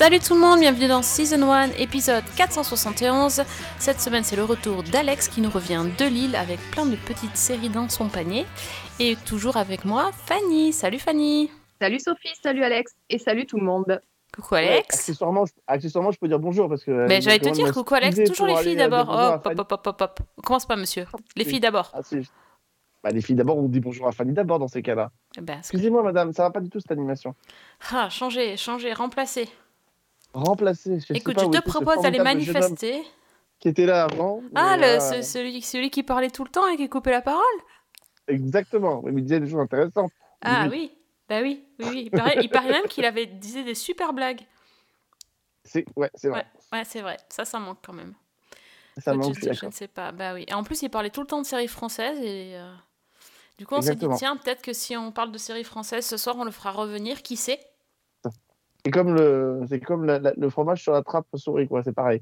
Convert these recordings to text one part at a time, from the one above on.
Salut tout le monde, bienvenue dans Season 1, épisode 471. Cette semaine, c'est le retour d'Alex qui nous revient de Lille avec plein de petites séries dans son panier. Et toujours avec moi, Fanny. Salut Fanny. Salut Sophie, salut Alex et salut tout le monde. Coucou Ouais, Alex. accessoirement, je- accessoirement, je peux dire bonjour parce que. Mais euh, j'allais te dire coucou Alex, toujours les filles euh, d'abord. à Hop, hop, hop, hop. On commence pas, monsieur. Les filles d'abord. Ah, bah, les filles d'abord, on dit bonjour à Fanny d'abord dans ces cas-là. Ben, c'est- Excusez-moi, madame, ça va pas du tout cette animation. ah, changer, changer, remplacer. Remplacer. Je Écoute, je te propose d'aller manifester. Qui était là avant. Ah, le, ce- celui, celui qui parlait tout le temps et qui coupait la parole? Exactement. Il me disait des choses intéressantes. Ah Oui. oui, bah oui, oui, oui. Il paraît, il paraît même qu'il avait disait des super blagues. C'est ouais, c'est vrai. Ouais, c'est vrai. Ça, ça manque quand même. Ça manque, je, je ne sais pas. Bah oui. Et en plus, il parlait tout le temps de séries françaises et euh, du coup, on s'est dit tiens, peut-être que si on parle de séries françaises ce soir, on le fera revenir. Qui sait? C'est comme le, c'est comme la- la- le fromage sur la trappe souris, quoi. C'est pareil.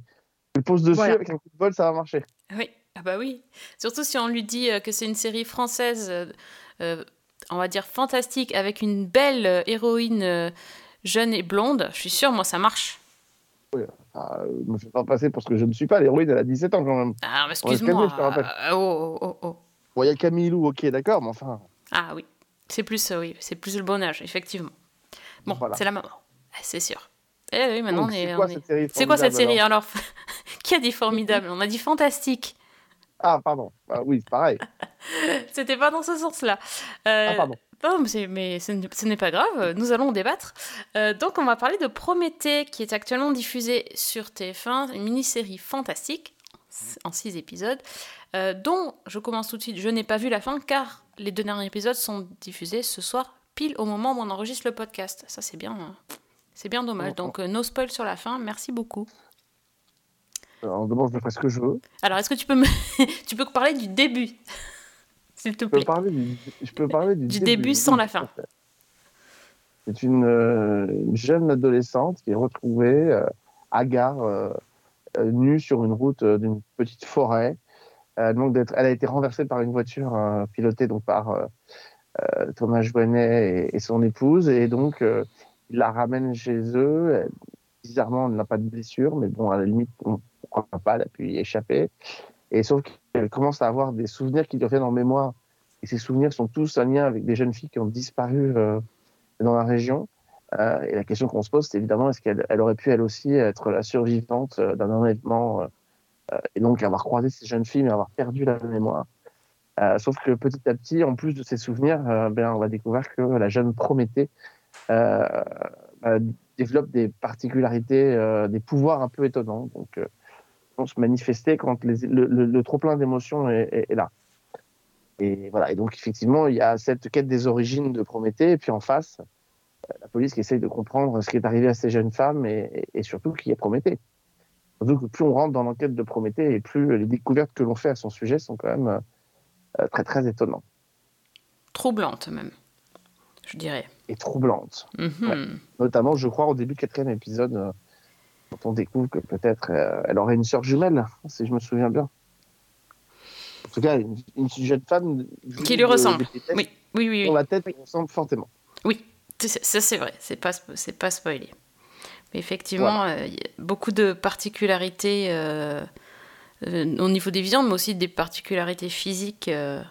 Tu le poses dessus Voilà. avec un coup de bol, ça va marcher. Oui. Ah bah oui. Surtout si on lui dit euh, que c'est une série française, euh, euh, on va dire fantastique, avec une belle héroïne jeune et blonde. Je suis sûre, moi, ça marche. Ah, euh, me fais pas passer pour ce que je ne suis pas. L'héroïne, elle a 17 ans quand même. Ah, excuse-moi. je euh, oh, oh, oh, oh. Bon, il y a Camille Lou, ok, d'accord, mais enfin. Ah oui, c'est plus, euh, oui, c'est plus le bon âge, effectivement. Bon, Voilà. c'est la maman, c'est sûr. Eh oui, maintenant Donc, on est. c'est quoi est- cette série quoi cette série alors, Qui a dit formidable? On a dit fantastique. Ah, pardon. Ah, oui, c'est pareil. C'était pas dans ce sens-là. Euh, Ah, pardon. non, mais, ce n'est- ce n'est pas grave, nous allons en débattre. Euh, donc, on va parler de Prométhée, qui est actuellement diffusée sur TF1, une mini-série fantastique, en six épisodes, euh, dont je commence tout de suite. Je n'ai pas vu la fin, car les deux derniers épisodes sont diffusés ce soir, pile au moment où on enregistre le podcast. Ça, c'est bien, hein. C'est bien dommage. Donc, no spoil sur la fin, merci beaucoup. Alors, demande, je ferai ce que je veux. Alors, est-ce que tu peux me... tu peux parler du début S'il te Je peux plaît? parler du, je peux parler du, Du début sans la fin. C'est une, euh, une jeune adolescente qui est retrouvée euh, hagard, euh, euh, nue sur une route d'une petite forêt. Donc d'être, elle a été renversée par une voiture pilotée donc par Thomas Joannet et, et son épouse. Et donc, euh, il la ramène chez eux. Bizarrement, elle n'a pas de blessure, mais bon, à la limite, on- pourquoi pas, elle a pu y échapper. Et sauf qu'elle commence à avoir des souvenirs qui lui reviennent en mémoire. Et ces souvenirs sont tous en lien avec des jeunes filles qui ont disparu euh, dans la région. Euh, et la question qu'on se pose, c'est évidemment, est-ce qu'elle elle aurait pu elle aussi être la survivante euh, d'un enlèvement et donc avoir croisé ces jeunes filles mais avoir perdu la mémoire. Sauf que petit à petit, en plus de ces souvenirs, ben, on va découvrir que la jeune Prométhée développe des particularités, euh, des pouvoirs un peu étonnants. Donc, euh, vont se manifester quand le, le- le trop-plein d'émotions est, là. Et voilà. Et donc, effectivement, il y a cette quête des origines de Prométhée, et puis en face, euh, la police qui essaye de comprendre ce qui est arrivé à ces jeunes femmes et, surtout qui est Prométhée. Surtout que plus on rentre dans l'enquête de Prométhée et plus les découvertes que l'on fait à son sujet sont quand même euh, euh, très très étonnantes Troublante même, je dirais. et troublantes. Mhm. Notamment, je crois, au début du quatrième épisode, euh, quand on découvre que peut-être euh, elle aurait une sœur jumelle, si je me souviens bien. En tout cas, une, une jeune femme Qui lui de- ressemble. tests, Oui, oui, oui. Dont oui. la tête lui ressemble fortement. Oui, ça c'est vrai, c'est pas, pas spoilé. Mais effectivement, euh, il y a beaucoup de particularités euh, euh, au niveau des viandes, mais aussi des particularités physiques euh,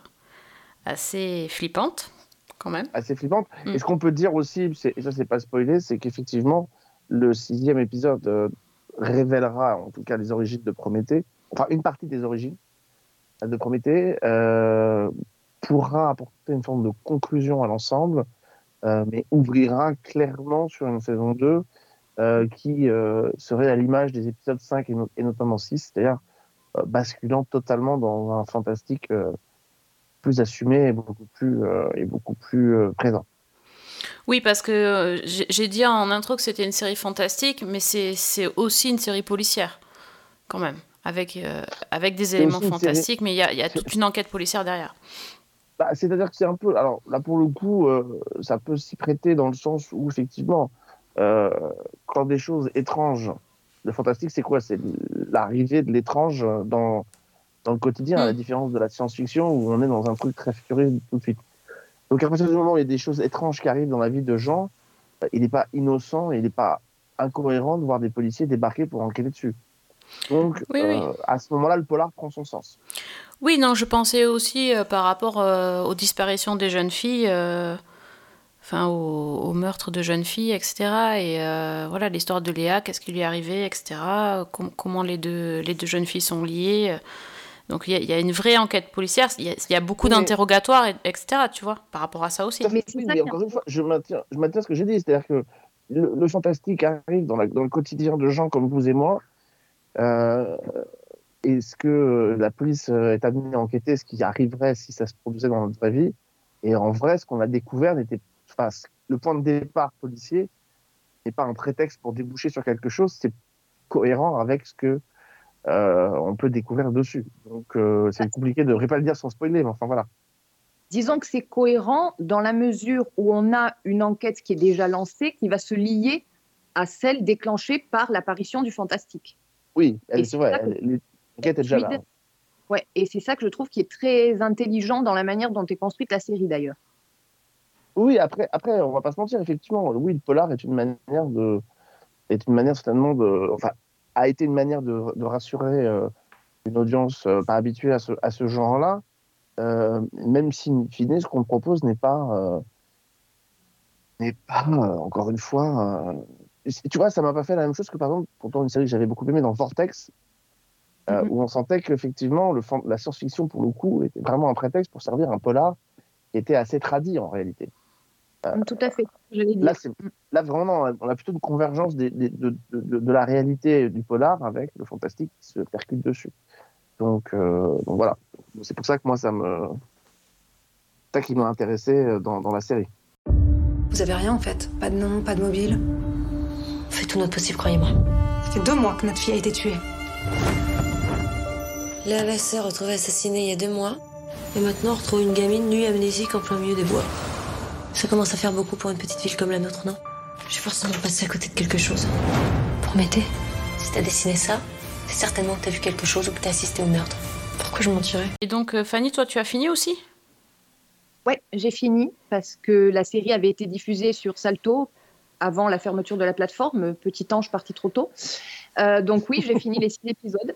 assez flippantes, quand même. assez flippante. Mm. Et ce qu'on peut dire aussi, et ça c'est pas spoilé, c'est qu'effectivement, le sixième épisode euh, révélera en tout cas les origines de Prométhée, enfin une partie des origines euh, de Prométhée, euh, pourra apporter une forme de conclusion à l'ensemble, euh, mais ouvrira clairement sur une saison 2 euh, qui serait à l'image des épisodes 5 et, no- et notamment 6, c'est-à-dire basculant totalement dans un fantastique plus assumé et beaucoup plus, euh, et beaucoup plus euh, présent. Oui, parce que euh, j'ai dit en intro que c'était une série fantastique, mais c'est aussi une série policière, quand même, avec, avec des éléments série- fantastiques, mais il y a, y a toute une enquête policière derrière. Bah, C'est-à-dire que c'est un peu. Alors là, pour le coup, euh, ça peut s'y prêter dans le sens où, effectivement, euh, quand des choses étranges Le fantastique, c'est quoi? C'est l'arrivée de l'étrange dans, dans le quotidien, à la Mm. différence de la science-fiction où on est dans un truc très futuriste tout de suite. Donc à partir du moment où il y a des choses étranges qui arrivent dans la vie de gens, euh, il n'est pas innocent, il n'est pas incohérent de voir des policiers débarquer pour enquêter dessus. Donc Oui, oui. euh, à ce moment-là, le polar prend son sens. Oui, non, je pensais aussi euh, par rapport euh, aux disparitions des jeunes filles, enfin au, au meurtre de jeunes filles, etc. Et voilà, l'histoire de Léa, qu'est-ce qui lui est arrivé, etc. Com- comment les deux, les deux jeunes filles sont liées. Donc il y, a- il y a une vraie enquête policière, il y a, il y a beaucoup d'interrogatoires, et- etc. Tu vois, par rapport à ça aussi. Mais Oui, mais encore une fois, je maintiens, je maintiens ce que j'ai dit, c'est-à-dire que le, le fantastique arrive dans, la- dans le quotidien de gens comme vous et moi. Euh, Est-ce que la police euh, est amenée à enquêter ce qui arriverait si ça se produisait dans notre vraie vie? Et en vrai, ce qu'on a découvert n'était, enfin, ce- le point de départ policier n'est pas un prétexte pour déboucher sur quelque chose, c'est cohérent avec ce que euh, on peut découvrir dessus. Donc euh, c'est compliqué de, vais pas le dire sans spoiler, mais enfin voilà. Disons que c'est cohérent dans la mesure où on a une enquête qui est déjà lancée, qui va se lier à celle déclenchée par l'apparition du fantastique. Oui, c'est vrai, l'enquête est déjà là. Ouais, et c'est ça que je trouve qui est très intelligent dans la manière dont est construite la série d'ailleurs. Oui, après, après, on va pas se mentir, effectivement, oui, le polar est une manière de, est une manière certainement de, enfin, a été une manière de, de rassurer euh, une audience euh, pas habituée à ce, à ce genre-là, euh, même si, in fine, ce qu'on propose n'est pas, n'est pas, euh, encore une fois, euh, tu vois, ça m'a pas fait la même chose que par exemple, pourtant une série que j'avais beaucoup aimée dans Vortex, euh, Mhm. où on sentait qu'effectivement, la science-fiction, pour le coup, était vraiment un prétexte pour servir un polar qui était assez tradit en réalité. Tout à fait, je l'ai dit. Là, vraiment, on a plutôt une convergence des- des- de, de- de- de la réalité du polar avec le fantastique qui se percute dessus. Donc, euh, donc voilà. C'est pour ça que moi, ça me. C'est ça qui m'a intéressé euh, dans, dans la série. Vous avez rien en fait Pas de nom, pas de mobile On fait tout notre possible, croyez-moi. Ça fait deux mois que notre fille a été tuée. Léa Vasseur retrouvée assassinée il y a deux mois. Et maintenant, on retrouve une gamine nue amnésique en plein milieu des bois. Ça commence à faire beaucoup pour une petite ville comme la nôtre, non? J'ai forcément passé à côté de quelque chose. Promettez, si t'as dessiné ça, c'est certainement que t'as vu quelque chose ou que t'as assisté au meurtre. Pourquoi je mentirais? Et donc, euh, Fanny, toi, tu as fini aussi? Ouais, j'ai fini parce que la série avait été diffusée sur Salto avant la fermeture de la plateforme. Petit ange parti trop tôt. Euh, donc oui, j'ai fini les six épisodes.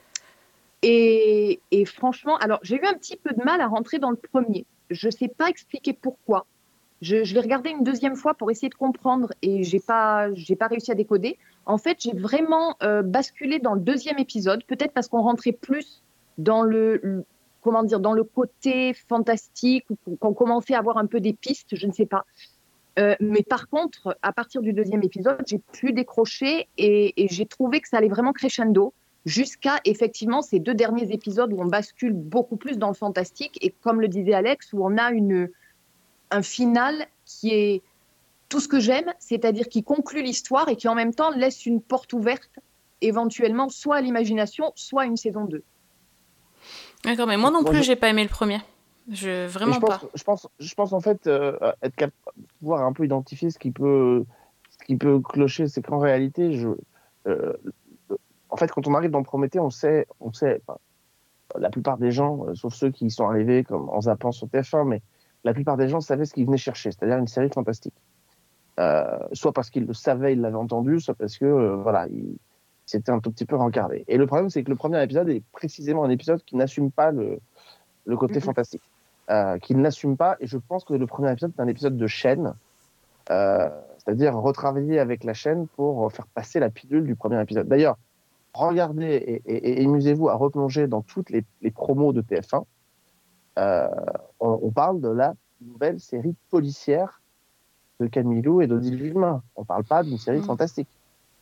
Et, et franchement, alors j'ai eu un petit peu de mal à rentrer dans le premier. Je ne sais pas expliquer pourquoi. Je, l'ai regardé une deuxième fois pour essayer de comprendre et j'ai pas, j'ai pas réussi à décoder. En fait, j'ai vraiment euh, basculé dans le deuxième épisode, peut-être parce qu'on rentrait plus dans le, comment dire, dans le côté fantastique qu'on commençait à avoir un peu des pistes, je ne sais pas. Euh, mais par contre, à partir du deuxième épisode, j'ai pu décrocher et, et j'ai trouvé que ça allait vraiment crescendo jusqu'à effectivement ces deux derniers épisodes où on bascule beaucoup plus dans le fantastique et comme le disait Alex, où on a une, un final qui est tout ce que j'aime, c'est-à-dire qui conclut l'histoire et qui en même temps laisse une porte ouverte éventuellement soit à l'imagination, soit à une saison 2. D'accord, mais moi non plus, je- j'ai pas aimé le premier. Je vraiment je pense, pas. Je pense, je pense en fait euh, être capable de pouvoir un peu identifier ce qui peut, ce qui peut clocher, c'est qu'en réalité, je, euh, en fait, quand on arrive dans Prométhée, on sait, on sait, enfin, la plupart des gens, euh, sauf ceux qui y sont arrivés comme en zappant sur TF1, mais la plupart des gens savaient ce qu'ils venaient chercher, c'est-à-dire une série fantastique. Euh, soit parce qu'ils le savaient, ils l'avaient entendu, soit parce que euh, voilà, s'étaient un tout petit peu rencardés. Et le problème, c'est que le premier épisode est précisément un épisode qui n'assume pas le, le côté Mhm. fantastique, euh, qui ne l'assume pas. Et je pense que le premier épisode est un épisode de chaîne, euh, c'est-à-dire retravailler avec la chaîne pour faire passer la pilule du premier épisode. D'ailleurs, regardez et, et- et amusez-vous à replonger dans toutes les, les promos de TF1. Euh, on, on parle de la nouvelle série policière de Camilou et d'Odile Villemain. On ne parle pas d'une série Mhm. fantastique.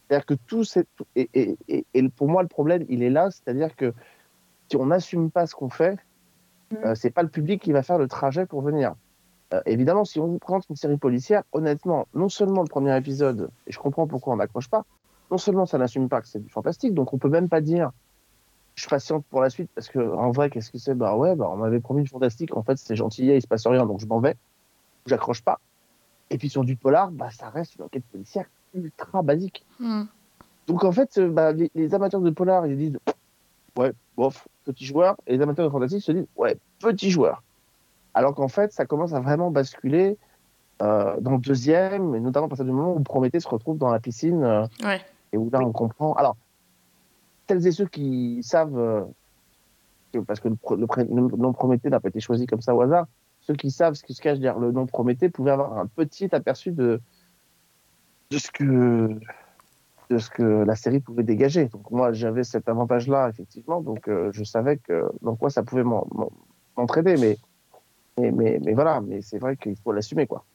C'est-à-dire que tout, c'est, et, et- et- et pour moi, le problème, il est là, c'est-à-dire que si on n'assume pas ce qu'on fait, euh, c'est pas le public qui va faire le trajet pour venir. Euh, évidemment, si on vous présente une série policière, honnêtement, non seulement le premier épisode, et je comprends pourquoi on n'accroche pas, non seulement ça n'assume pas que c'est du fantastique, donc on peut même pas dire je patiente pour la suite parce que en vrai, qu'est-ce que c'est? Bah ouais, bah on m'avait promis du fantastique, en fait c'est gentillet, il se passe rien, donc je m'en vais, j'accroche pas. Et puis sur du polar, bah ça reste une enquête policière ultra basique. Hmm. Donc en fait, euh, bah, les, les amateurs de polar, ils disent ouais, bof, petit joueur, et les amateurs de fantasy se disent ouais, petit joueur. Alors qu'en fait, ça commence à vraiment basculer euh, dans le deuxième, et notamment à partir du moment où Prométhée se retrouve dans la piscine, euh, Ouais. et où là on comprend. Alors, celles et ceux qui savent, euh, parce que le, nom Prométhée n'a pas été choisi comme ça au hasard, ceux qui savent ce qui se cache derrière le nom Prométhée pouvaient avoir un petit aperçu de, de ce que de ce que la série pouvait dégager. Donc moi j'avais cet avantage-là effectivement, donc euh, je savais que dans quoi ça pouvait m'en- m'en- m'entraider, mais mais, mais mais voilà, mais c'est vrai qu'il faut l'assumer quoi.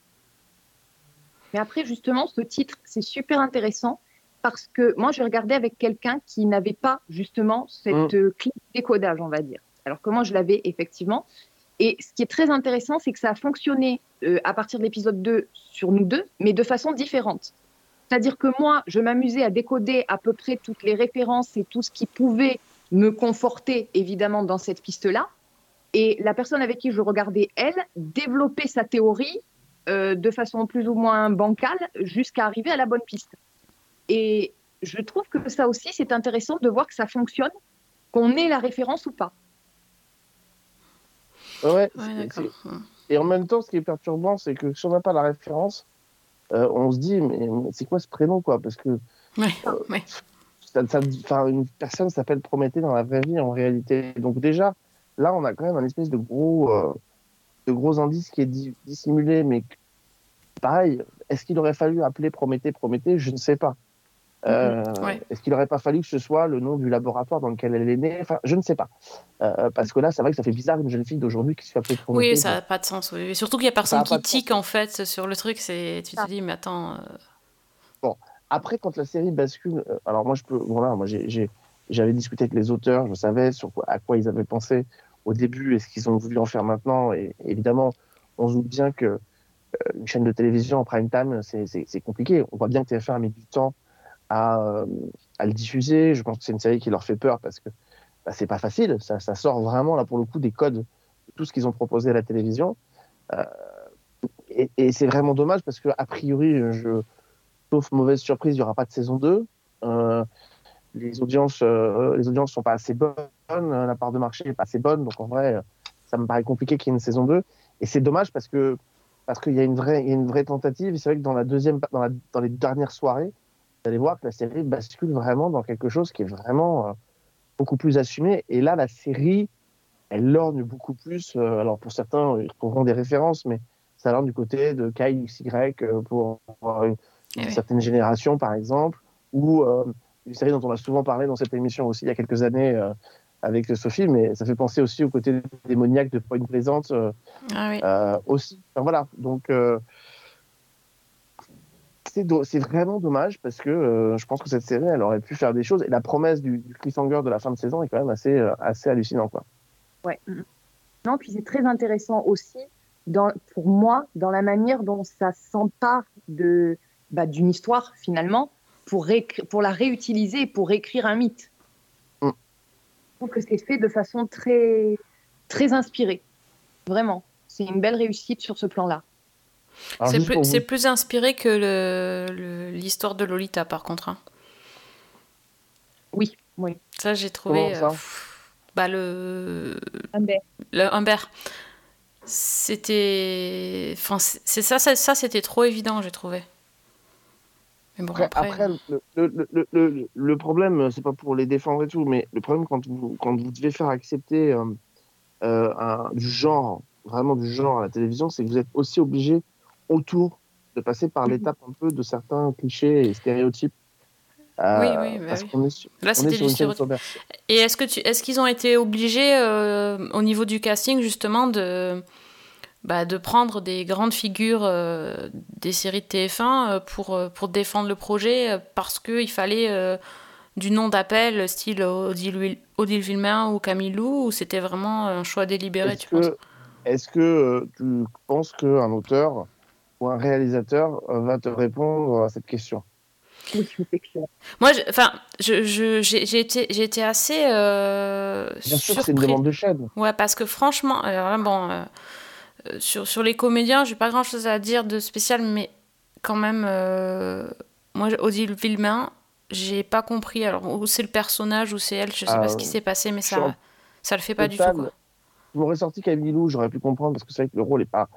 Mais après, justement, ce titre, c'est super intéressant parce que moi, j'ai regardé avec quelqu'un qui n'avait pas justement cette euh, clé de décodage, on va dire. Alors que moi, je l'avais effectivement. Et ce qui est très intéressant, c'est que ça a fonctionné euh, à partir de l'épisode 2 sur nous deux, mais de façon différente. C'est-à-dire que moi, je m'amusais à décoder à peu près toutes les références et tout ce qui pouvait me conforter, évidemment, dans cette piste-là. Et la personne avec qui je regardais, elle, développait sa théorie euh, de façon plus ou moins bancale jusqu'à arriver à la bonne piste. Et je trouve que ça aussi, c'est intéressant de voir que ça fonctionne, qu'on ait la référence ou pas. Ouais, Ouais, Et en même temps, ce qui est perturbant, c'est que si on n'a pas la référence, euh, on se dit, mais, mais c'est quoi ce prénom, quoi? Parce que Ouais, ouais. ça, ça- enfin, une personne s'appelle Prométhée dans la vraie vie, en réalité. Donc déjà, là, on a quand même un espèce de gros, euh, de gros indice qui est di- dissimulé, mais pareil, est-ce qu'il aurait fallu appeler Prométhée Prométhée? Je ne sais pas. Euh, Ouais. Est-ce qu'il n'aurait pas fallu que ce soit le nom du laboratoire dans lequel elle est née? Enfin, je ne sais pas. Euh, parce que là, c'est vrai que ça fait bizarre une jeune fille d'aujourd'hui qui se fait appeler. Oui, ça n'a pas de sens. oui. Et surtout qu'il n'y a personne qui tique en fait sur le truc. C'est, tu te dis, mais attends. euh, Après, quand la série bascule, alors moi, je peux, voilà, moi, j'avais discuté avec les auteurs, je savais sur quoi, à quoi ils avaient pensé au début et ce qu'ils ont voulu en faire maintenant. Et évidemment, on se doute bien que une chaîne de télévision en prime time, c'est compliqué. On voit bien que TF1 a mis du temps à, euh, à le diffuser. Je pense que c'est une série qui leur fait peur parce que bah, c'est pas facile. Ça, sort vraiment là pour le coup des codes de tout ce qu'ils ont proposé à la télévision. Euh, et c'est vraiment dommage parce que a priori, sauf mauvaise surprise, il n'y aura pas de saison 2. Euh, les audiences euh, les audiences sont pas assez bonnes, la part de marché n'est pas assez bonne, donc en vrai, ça me paraît compliqué qu'il y ait une saison 2. Et c'est dommage parce que parce qu'il y y a une vraie tentative. C'est vrai que dans la deuxième dans les dernières soirées, vous allez voir que la série bascule vraiment dans quelque chose qui est vraiment euh, beaucoup plus assumé. Et là, la série, elle lorgne beaucoup plus. euh, alors pour certains, ils retrouveront des références, mais ça lorgne du côté de KXY euh, pour une, Eh une oui. certaine génération, par exemple, ou une série dont on a souvent parlé dans cette émission aussi il y a quelques années avec Sophie, mais ça fait penser aussi au côté démoniaque de Point Plaisante euh, Ah oui. euh, aussi. Enfin, voilà, donc euh, c'est do- vraiment dommage parce que euh, je pense que cette série, elle aurait pu faire des choses et la promesse du, du cliffhanger de la fin de saison est quand même assez, euh, assez hallucinant. Quoi. Ouais. Non, puis c'est très intéressant aussi, dans, pour moi, dans la manière dont ça s'empare de, bah, d'une histoire, finalement, pour, pour la réutiliser et pour écrire un mythe. Mm. Je trouve que c'est fait de façon très, très inspirée. Vraiment. C'est une belle réussite sur ce plan-là. C'est plus, vous- plus inspiré que le- le- l'histoire de Lolita, par contre. hein. Oui, oui. Ça, j'ai trouvé. Ça euh, pff, bah, le, Humbert. le Humbert. C'était. Enfin, c'est c'est ça, ça, ça, c'était trop évident, j'ai trouvé. Mais bon, Après, après. après, le, le, le, le, le problème, c'est pas pour les défendre et tout, mais le problème quand vous, quand vous devez faire accepter euh, euh, un, du genre, vraiment du genre à la télévision, c'est que vous êtes aussi obligé autour de passer par Mhm. l'étape un peu de certains clichés et stéréotypes. Euh, Oui, oui, bah parce oui. qu'on est sur, Là, on est c'était sur une chaîne. Et est-ce que tu, est-ce qu'ils ont été obligés euh, au niveau du casting justement de, bah, de prendre des grandes figures euh, des séries de TF1 euh, pour, pour défendre le projet parce qu'il fallait du nom d'appel style Odile, Odile Villemain ou Camille Lou ou c'était vraiment un choix délibéré Est-ce tu penses? que, est-ce que tu penses qu'un auteur ou un réalisateur euh, va te répondre à cette question Oui, c'est clair. Moi, je- enfin, je, je- j'ai, été, j'ai été assez euh, Bien sûr, c'est une demande de chaîne. Ouais, parce que franchement, alors là, bon, euh, euh, sur, sur les comédiens, j'ai pas grand chose à dire de spécial, mais quand même, euh, moi, Odile Villemain, j'ai pas compris. Alors, ou c'est le personnage, ou c'est elle, je sais Ah, pas ce qui s'est passé, mais ça, ça le fait pas du tout. Quoi. Je m'aurais sorti Camille Lou, j'aurais pu comprendre parce que c'est vrai que le rôle est pas,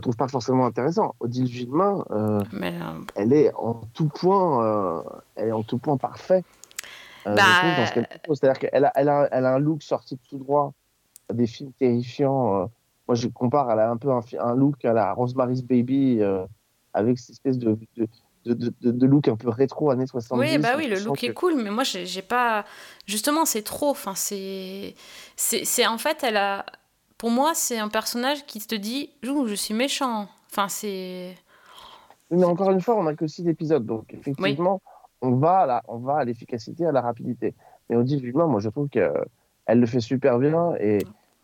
trouve pas forcément intéressant. Odile Villemain, euh, Mais, euh, elle est en tout point, euh, elle est en tout point parfait. euh, Bah, qu'elle. C'est-à-dire qu'elle a, elle a, elle a un look sorti de tout droit des films terrifiants. euh. moi, je compare, elle a un peu un, un look à la Rosemary's Baby avec cette espèce de, de, de, de- de- look un peu rétro années 70. Oui, bah oui, le look que- est cool, mais moi, j'ai pas. Justement, c'est trop. Enfin, c'est c'est- En fait, elle a. Pour moi, c'est un personnage qui te dit je suis méchant. Enfin, c'est. Mais encore une fois, on n'a que six épisodes, donc effectivement, on va à la- on va à l'efficacité, à la rapidité. Mais Odile Villemain, moi, je trouve qu'elle le fait super bien et,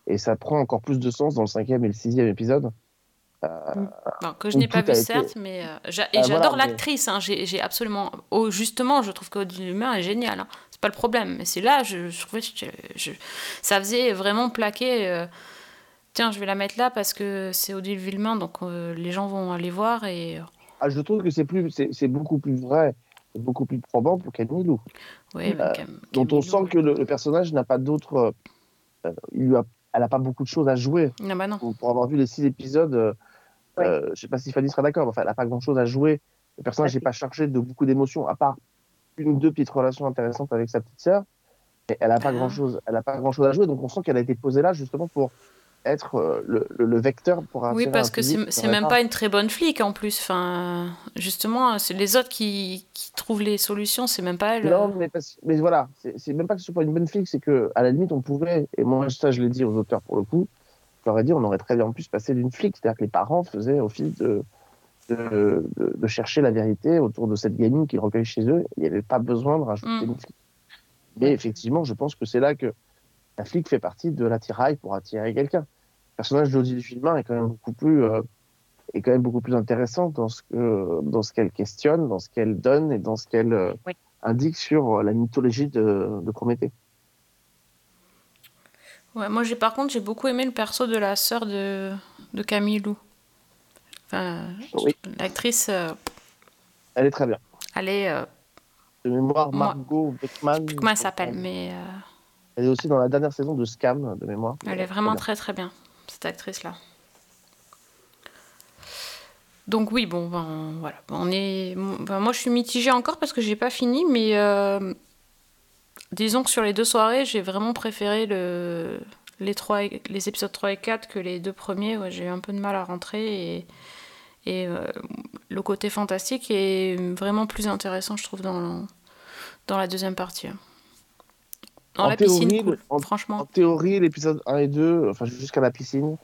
et ça prend encore plus de sens dans le cinquième et le sixième épisode. Bon, que je n'ai pas vu, été- certes, mais. euh, j'a- et Ah, j'adore voilà, l'actrice. hein, J'ai j'ai absolument. Oh, justement, je trouve qu'Odile Humain est géniale. hein, C'est pas le problème. Mais c'est là, je, je trouvais. que je- je- ça faisait vraiment plaquer. Tiens, je vais la mettre là parce que c'est Odile Villemain, donc euh, les gens vont aller voir et. euh, Ah, je trouve que c'est plus, c'est c'est beaucoup plus vrai, beaucoup plus probant pour Camille Lou, Oui, Euh, Cam- dont on sent que le, le personnage n'a pas d'autres, euh, il lui a- elle n'a pas beaucoup de choses à jouer. Ah bah non. Pour, pour avoir vu les six épisodes, euh, euh, je sais pas si Fanny sera d'accord, mais enfin, elle n'a pas grand-chose à jouer. Le personnage n'est pas chargé de beaucoup d'émotions, à part une ou deux petites relations intéressantes avec sa petite sœur. Mais elle n'a pas Ah. grand-chose, elle a pas grand-chose à jouer, donc on sent qu'elle a été posée là justement pour être euh, le, le- le vecteur pour Oui, attirer parce un que c'est même pas une très bonne flic en plus. Enfin, justement, c'est les autres qui, qui trouvent les solutions, c'est même pas elle. Non, mais, parce- mais voilà, c'est même pas que ce soit pas une bonne flic, c'est que à la limite on pouvait, et moi ça je l'ai dit aux auteurs pour le coup, je leur ai dit on aurait très bien pu se passer d'une flic, c'est-à-dire que les parents faisaient office de, de, de- de chercher la vérité autour de cette gamine qu'ils recueillent chez eux, il n'y avait pas besoin de rajouter Mm. une flic. Mais effectivement, je pense que c'est là que la flic fait partie de l'attirail pour attirer quelqu'un. Le personnage d'Odile Villemain est quand même beaucoup plus euh, est quand même beaucoup plus intéressant dans ce que dans ce qu'elle questionne, dans ce qu'elle donne et dans ce qu'elle euh, Oui. indique sur euh, la mythologie de, de Prométhée. Ouais, moi, j'ai par contre, j'ai beaucoup aimé le perso de la sœur de, de Camille Lou. Enfin, Oui. l'actrice, euh, Elle est très bien. elle est. euh, De mémoire, Moi- Margot Beckman. je sais plus comment elle s'appelle, mais euh, Elle est aussi dans la dernière saison de Scam, de mémoire. elle est vraiment très très bien, cette actrice-là. Donc oui, bon, ben, voilà. On est... ben, moi, je suis mitigée encore parce que j'ai pas fini, mais euh, disons que sur les deux soirées, j'ai vraiment préféré le... les, trois... et- les épisodes 3 et 4 que les deux premiers. Ouais, j'ai eu un peu de mal à rentrer et, et euh, le côté fantastique est vraiment plus intéressant, je trouve, dans, dans la deuxième partie. Dans En la piscine, théorie, cool, en- franchement. En théorie, l'épisode 1 et 2, enfin jusqu'à la piscine,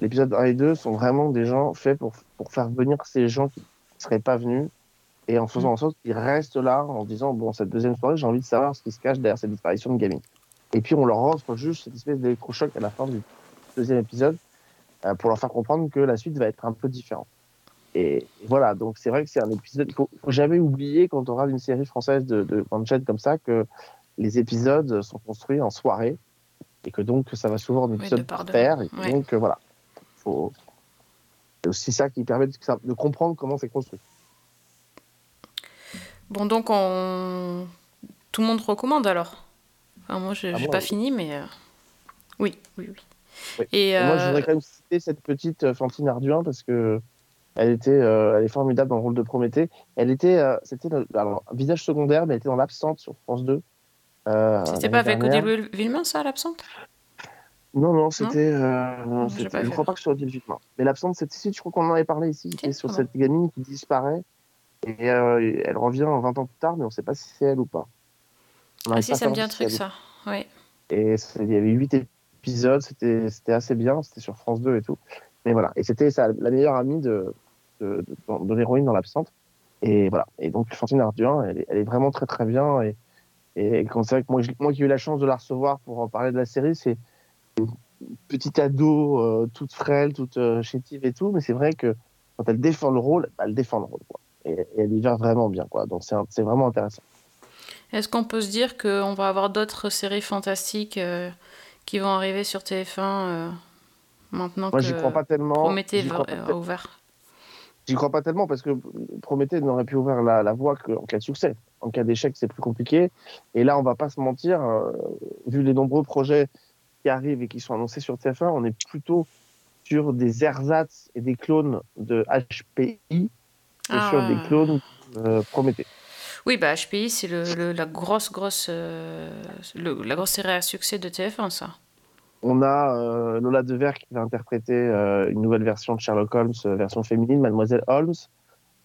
l'épisode 1 et 2 sont vraiment des gens faits pour, pour faire venir ces gens qui ne seraient pas venus et en Mm. faisant en sorte qu'ils restent là en disant Bon, cette deuxième soirée, j'ai envie de savoir ce qui se cache derrière cette disparition de gamine. Et puis on leur offre juste cette espèce d'électrochoc à la fin du deuxième épisode euh, pour leur faire comprendre que la suite va être un peu différente. Et voilà, donc c'est vrai que c'est un épisode. Il faut, faut jamais oublier quand on regarde une série française de, de chaîne comme ça que les épisodes sont construits en soirée et que donc ça va souvent en de épisode par terre. Et Ouais. donc euh, voilà, faut... c'est aussi ça qui permet de, de comprendre comment c'est construit. Bon, donc on... tout le monde recommande alors. Enfin, moi, je Ah n'ai bon, pas oui. fini, mais euh, oui, oui, oui. Oui. Et, Et Moi, je euh, voudrais quand même citer cette petite Fantine Arduin parce que elle était, euh, elle est formidable dans le rôle de Prométhée. Elle était, euh, c'était un visage secondaire, mais elle était dans l'absente sur France 2. Euh, c'était pas avec dernière. Odile Villemain, ça, l'absente? Non, non, c'était. euh, je vu. crois pas que ce soit Odile Villemain. Mais l'absente, c'était si, je crois qu'on en avait parlé ici. C'était sur cette gamine qui disparaît. Et euh, elle revient 20 ans plus tard, mais on ne sait pas si c'est elle ou pas. Ah si, ça me dit un truc, ça. Oui. Et il y avait huit épisodes, c'était assez bien, c'était sur France 2 et tout. Mais voilà, et c'était la meilleure amie de, de, de- de l'héroïne dans l'absente. Et voilà, et donc Fantine Arduin, elle est, elle est vraiment très très bien. Et, et quand c'est vrai que moi, moi qui ai eu la chance de la recevoir pour en parler de la série, c'est une petite ado, euh, toute frêle, toute euh, chétive et tout, mais c'est vrai que quand elle défend le rôle, bah, elle défend le rôle. Quoi. Et, et elle y va vraiment bien, quoi. Donc c'est vraiment intéressant. Est-ce qu'on peut se dire qu'on va avoir d'autres séries fantastiques euh, qui vont arriver sur TF1 euh, maintenant Moi, que crois pas tellement. Prométhée va- pas ouvert? J'y crois pas tellement parce que Prométhée n'aurait pu ouvrir la, la voie qu'en cas de succès. En cas d'échec, c'est plus compliqué. Et là, on va pas se mentir, euh, vu les nombreux projets qui arrivent et qui sont annoncés sur TF1, on est plutôt sur des ersatz et des clones de HPI que Ah. sur des clones euh, Prométhée. Oui, bah HPI, c'est le, le- la grosse, grosse, euh, le- la grosse série à succès de TF1, ça. On a euh, Lola Devers qui va interpréter euh, une nouvelle version de Sherlock Holmes, euh, version féminine, Mademoiselle Holmes.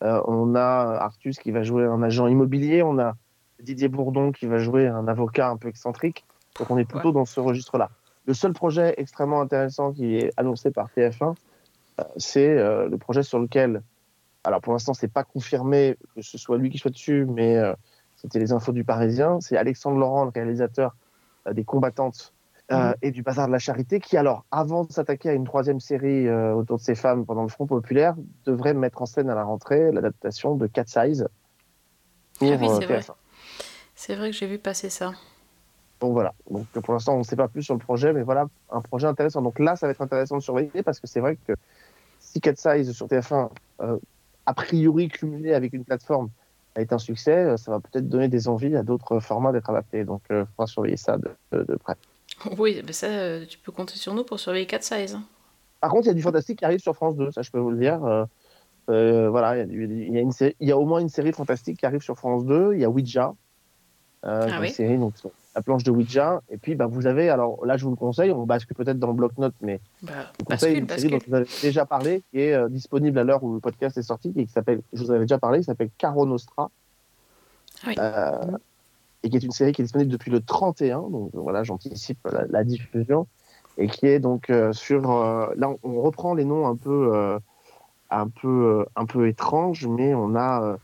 On a Artus qui va jouer un agent immobilier. On a Didier Bourdon qui va jouer un avocat un peu excentrique. Donc on est plutôt dans ce registre-là. Le seul projet extrêmement intéressant qui est annoncé par TF1, euh, c'est le projet sur lequel, alors pour l'instant c'est pas confirmé que ce soit lui qui soit dessus, mais c'était les infos du Parisien. C'est Alexandre Laurent, le réalisateur des Combattantes euh, et du Bazar de la Charité, qui alors, avant de s'attaquer à une troisième série euh, autour de ces femmes pendant le Front Populaire, devrait mettre en scène à la rentrée l'adaptation de Cat Size pour Ah oui, euh, c'est vrai. TF1. C'est vrai que j'ai vu passer ça. Donc voilà. Donc pour l'instant, on ne sait pas plus sur le projet, mais voilà, un projet intéressant. Donc là, ça va être intéressant de surveiller parce que c'est vrai que si Cat Size sur TF1, euh, a priori cumulé avec une plateforme, a été un succès, euh, ça va peut-être donner des envies à d'autres formats d'être adaptés. Donc il faudra surveiller ça de, de- de près. Oui, mais ça, euh, tu peux compter sur nous pour surveiller 4 size. hein. Par contre, il y a du fantastique qui arrive sur France 2, ça je peux vous le dire. Euh, euh, voilà, il y, a du- il y a une série- il y a au moins une série fantastique qui arrive sur France 2. Il y a Ouija, euh, qui est oui. une série, donc sur la planche de Ouija. Et puis, bah, vous avez, alors là, je vous le conseille, on bascule peut-être dans le bloc-notes, mais Bah, je vous conseille bascule, une série dont vous avez déjà parlé, qui est euh, disponible à l'heure où le podcast est sorti, et qui s'appelle, je vous en avais déjà parlé, qui s'appelle Caro Nostra. Oui. Euh, et qui est une série qui est disponible depuis le 31, donc euh, voilà, j'anticipe la, la diffusion, et qui est donc euh, sur. euh, là, on, on reprend les noms un peu, euh, un peu, euh, un peu étranges, mais on a euh,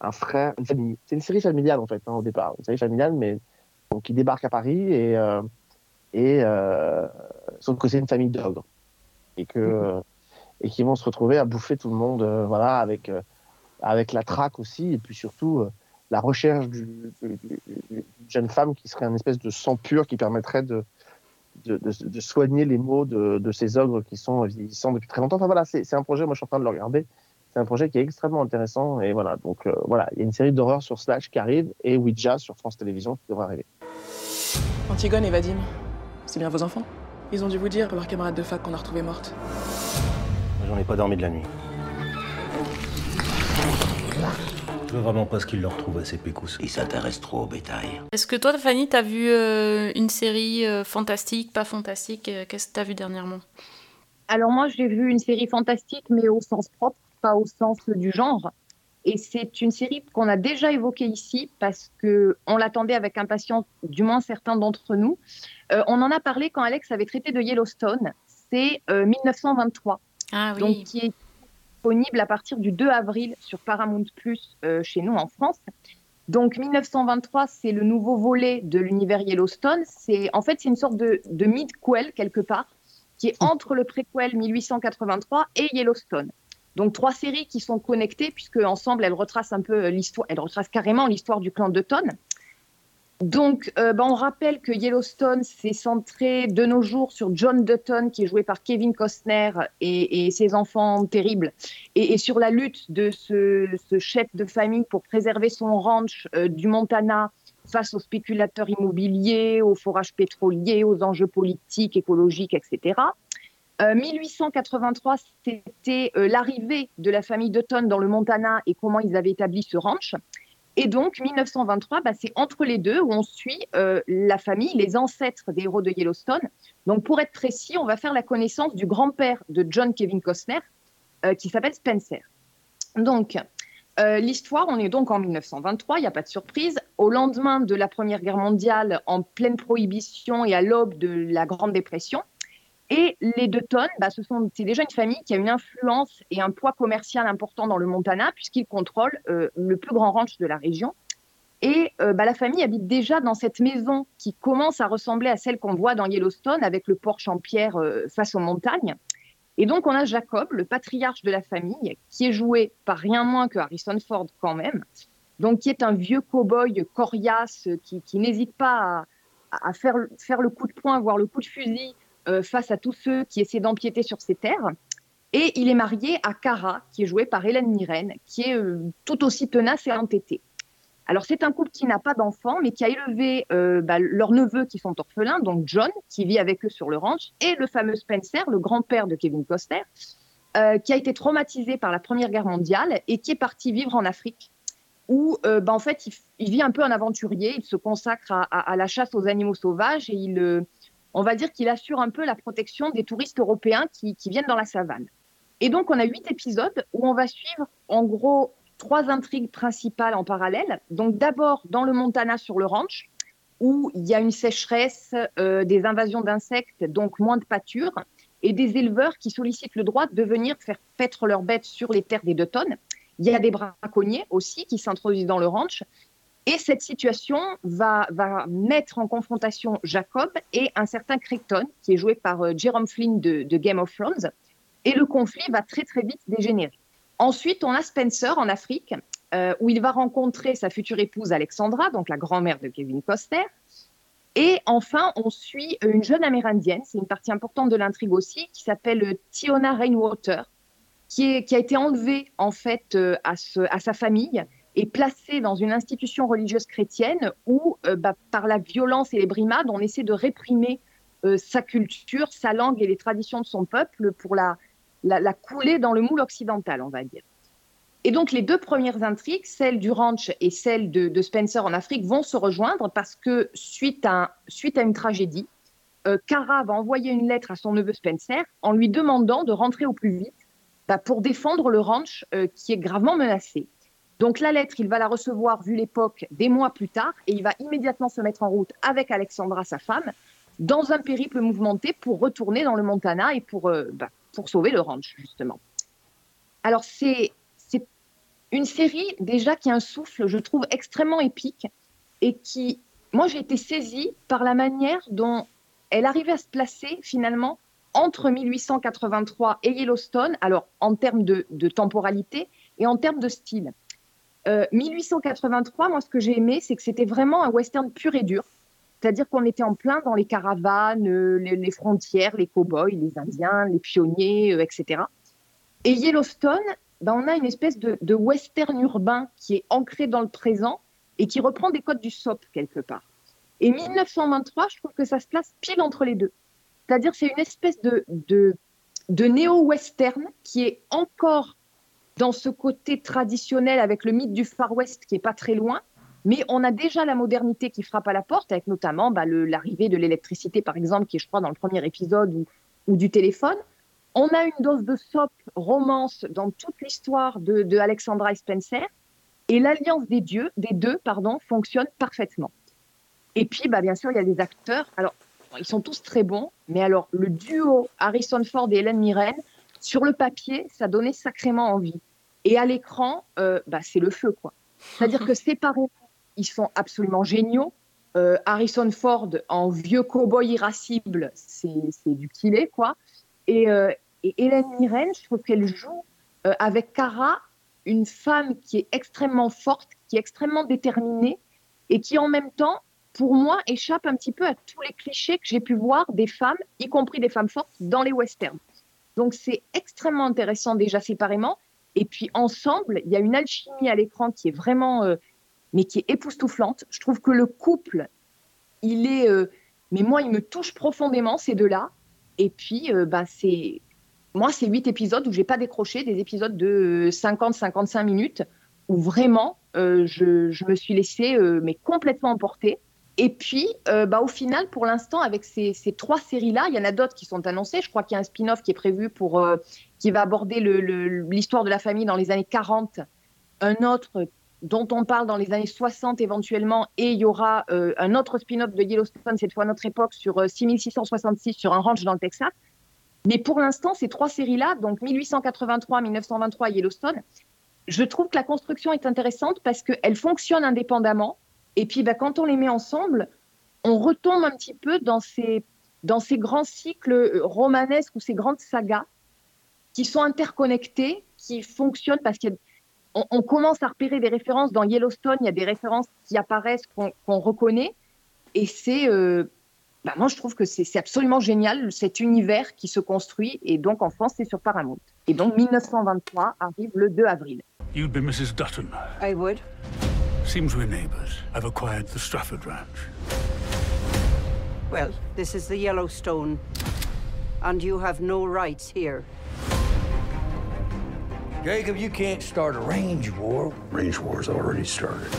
un frère, une famille. C'est une série familiale en fait hein, au départ, une série familiale, mais donc qui débarque à Paris et euh, et euh, sauf que c'est une famille d'ogres et que euh, et qui vont se retrouver à bouffer tout le monde, euh, voilà, avec euh, avec la traque aussi, et puis surtout euh, la recherche du- du- du- d'une jeune femme qui serait un espèce de sang pur qui permettrait de, de, de- de soigner les maux de, de ces ogres qui sont vieillissants depuis très longtemps. Enfin voilà, c'est un projet, moi je suis en train de le regarder, c'est un projet qui est extrêmement intéressant, et voilà, donc euh, voilà, il y a une série d'horreur sur Slash qui arrive, et Ouija sur France Télévisions qui devrait arriver. Antigone et Vadim, c'est bien vos enfants? Ils ont dû vous dire, leur camarade de fac qu'on a retrouvée morte. J'en ai pas dormi de la nuit. Je veux vraiment pas ce qu'il leur trouve à ces pécousses. Il s'intéresse trop au bétail. Est-ce que toi, Fanny, t'as vu euh, une série euh, fantastique, pas fantastique euh, Qu'est-ce que t'as vu dernièrement? Alors moi, j'ai vu une série fantastique, mais au sens propre, pas au sens du genre. Et c'est une série qu'on a déjà évoquée ici parce que on l'attendait avec impatience, du moins certains d'entre nous. Euh, on en a parlé quand Alex avait traité de Yellowstone. C'est euh, 1923, Ah oui. donc qui est disponible à partir du 2 avril sur Paramount Plus euh, chez nous en France. Donc 1923, c'est le nouveau volet de l'univers Yellowstone. C'est en fait c'est une sorte de, de mid-quel quelque part qui est entre le préquel 1883 et Yellowstone. Donc trois séries qui sont connectées puisque ensemble elles retracent un peu l'histoire, elles retracent carrément l'histoire du clan Dutton. Donc euh, ben, on rappelle que Yellowstone s'est centré de nos jours sur John Dutton qui est joué par Kevin Costner et, ses enfants terribles et, sur la lutte de ce, chef de famille pour préserver son ranch euh, du Montana face aux spéculateurs immobiliers, aux forages pétroliers, aux enjeux politiques, écologiques, etc. Euh, 1883, c'était euh, l'arrivée de la famille Dutton dans le Montana et comment ils avaient établi ce ranch. Et donc, 1923, bah, c'est entre les deux où on suit euh, la famille, les ancêtres des héros de Yellowstone. Donc, pour être précis, on va faire la connaissance du grand-père de John Kevin Costner, euh, qui s'appelle Spencer. Donc, euh, l'histoire, on est donc en 1923, il n'y a pas de surprise. Au lendemain de la Première Guerre mondiale, en pleine prohibition et à l'aube de la Grande Dépression, et les Dutton, bah, ce sont, c'est déjà une famille qui a une influence et un poids commercial important dans le Montana, puisqu'ils contrôlent euh, le plus grand ranch de la région. Et euh, bah, la famille habite déjà dans cette maison qui commence à ressembler à celle qu'on voit dans Yellowstone, avec le porche en pierre euh, face aux montagnes. Et donc, on a Jacob, le patriarche de la famille, qui est joué par rien moins que Harrison Ford quand même, donc qui est un vieux cow-boy coriace qui, qui n'hésite pas à, à faire, faire le coup de poing, voire le coup de fusil euh, face à tous ceux qui essaient d'empiéter sur ses terres. Et il est marié à Cara, qui est jouée par Hélène Mirren, qui est euh, tout aussi tenace et entêtée. Alors c'est un couple qui n'a pas d'enfants, mais qui a élevé euh, bah, leurs neveux qui sont orphelins, donc John, qui vit avec eux sur le ranch, et le fameux Spencer, le grand-père de Kevin Costner, qui a été traumatisé par la Première Guerre mondiale et qui est parti vivre en Afrique, où bah, en fait il, vit un peu un aventurier, il se consacre à, la chasse aux animaux sauvages et il, on va dire qu'il assure un peu la protection des touristes européens qui, viennent dans la savane. Et donc on a huit épisodes où on va suivre en gros trois intrigues principales en parallèle. Donc d'abord dans le Montana sur le ranch, où il y a une sécheresse, euh, des invasions d'insectes, donc moins de pâture, et des éleveurs qui sollicitent le droit de venir faire paître leurs bêtes sur les terres des deux tonnes. Il y a des braconniers aussi qui s'introduisent dans le ranch. Et cette situation va, mettre en confrontation Jacob et un certain Crichton, qui est joué par euh, Jerome Flynn de, Game of Thrones. Et le conflit va très très vite dégénérer. Ensuite, on a Spencer en Afrique, euh, où il va rencontrer sa future épouse Alexandra, donc la grand-mère de Kevin Costner. Et enfin, on suit une jeune amérindienne, c'est une partie importante de l'intrigue aussi, qui s'appelle euh, Tiona Rainwater, qui, a été enlevée en fait euh, à sa famille et placée dans une institution religieuse chrétienne où, euh, bah, par la violence et les brimades, on essaie de réprimer euh, sa culture, sa langue et les traditions de son peuple pour la, la, couler dans le moule occidental, on va dire. Et donc les deux premières intrigues, celle du ranch et celle de, Spencer en Afrique, vont se rejoindre parce que suite à, suite à une tragédie, euh, Cara va envoyer une lettre à son neveu Spencer en lui demandant de rentrer au plus vite bah, pour défendre le ranch euh, qui est gravement menacé. Donc la lettre, il va la recevoir, vu l'époque, des mois plus tard, et il va immédiatement se mettre en route avec Alexandra, sa femme, dans un périple mouvementé pour retourner dans le Montana et pour, euh, bah, pour sauver le ranch, justement. Alors c'est une série déjà qui a un souffle, je trouve, extrêmement épique et qui, moi, j'ai été saisie par la manière dont elle arrivait à se placer finalement entre 1883 et Yellowstone, alors en termes de temporalité et en termes de style. Euh, 1883, moi, ce que j'ai aimé, c'est que c'était vraiment un western pur et dur. C'est-à-dire qu'on était en plein dans les caravanes, euh, les, les frontières, les cow-boys, les Indiens, les pionniers, euh, etc. Et Yellowstone, ben, on a une espèce de, de western urbain qui est ancré dans le présent et qui reprend des codes du SOP quelque part. Et 1923, je trouve que ça se place pile entre les deux. C'est-à-dire c'est une espèce de, de, de néo-western qui est encore dans ce côté traditionnel avec le mythe du Far West qui est pas très loin, mais on a déjà la modernité qui frappe à la porte, avec notamment bah, l'arrivée de l'électricité, par exemple, qui est, je crois, dans le premier épisode, ou, du téléphone. On a une dose de soap, romance, dans toute l'histoire de, Alexandra et Spencer, et l'alliance des des deux, pardon, fonctionne parfaitement. Et puis, bah, bien sûr, il y a des acteurs. Alors, ils sont tous très bons, mais alors le duo Harrison Ford et Hélène Mirren, sur le papier, ça donnait sacrément envie. Et à l'écran, euh, bah, c'est le feu, quoi. C'est-à-dire que séparément, ils sont absolument géniaux. Euh, Harrison Ford en vieux cow-boy irascible, c'est du kilé, quoi. Et, euh, et Hélène Mirren, je trouve qu'elle joue avec Cara une femme qui est extrêmement forte, qui est extrêmement déterminée et qui en même temps, pour moi, échappe un petit peu à tous les clichés que j'ai pu voir des femmes, y compris des femmes fortes, dans les westerns. Donc c'est extrêmement intéressant déjà séparément. Et puis ensemble, il y a une alchimie à l'écran qui est vraiment, euh, mais qui est époustouflante. Je trouve que le couple, il est, euh, mais moi, il me touche profondément ces deux-là. Et puis, euh, bah, c'est, moi, c'est huit épisodes où j'ai pas décroché, des épisodes de 50-55 minutes où vraiment, euh, je, me suis laissée, euh, mais complètement emporter. Et puis, euh, bah, au final, pour l'instant, avec ces, ces trois séries-là, il y en a d'autres qui sont annoncées. Je crois qu'il y a un spin-off qui est prévu pour, euh, qui va aborder l'histoire de la famille dans les années 40. Un autre dont on parle dans les années 60 éventuellement. Et il y aura euh, un autre spin-off de Yellowstone, cette fois notre époque, sur euh, 6666, sur un ranch dans le Texas. Mais pour l'instant, ces trois séries-là, donc 1883, 1923 et Yellowstone, je trouve que la construction est intéressante parce qu'elle fonctionne indépendamment. Et puis, bah, quand on les met ensemble, on retombe un petit peu dans ces, dans ces grands cycles euh, romanesques ou ces grandes sagas qui sont interconnectées, qui fonctionnent parce qu'on on commence à repérer des références. Dans Yellowstone, il y a des références qui apparaissent, qu'on qu'on reconnaît. Et c'est. euh, bah, moi, je trouve que c'est absolument génial, cet univers qui se construit. Et donc, en France, c'est sur Paramount. Et donc 1923 arrive le 2 avril. You'd be Mrs. Dutton. I would. Seems we're neighbors. I've acquired the Strafford Ranch. Well, this is the Yellowstone, and you have no rights here. Jacob, you can't start a range war. Range war's already started.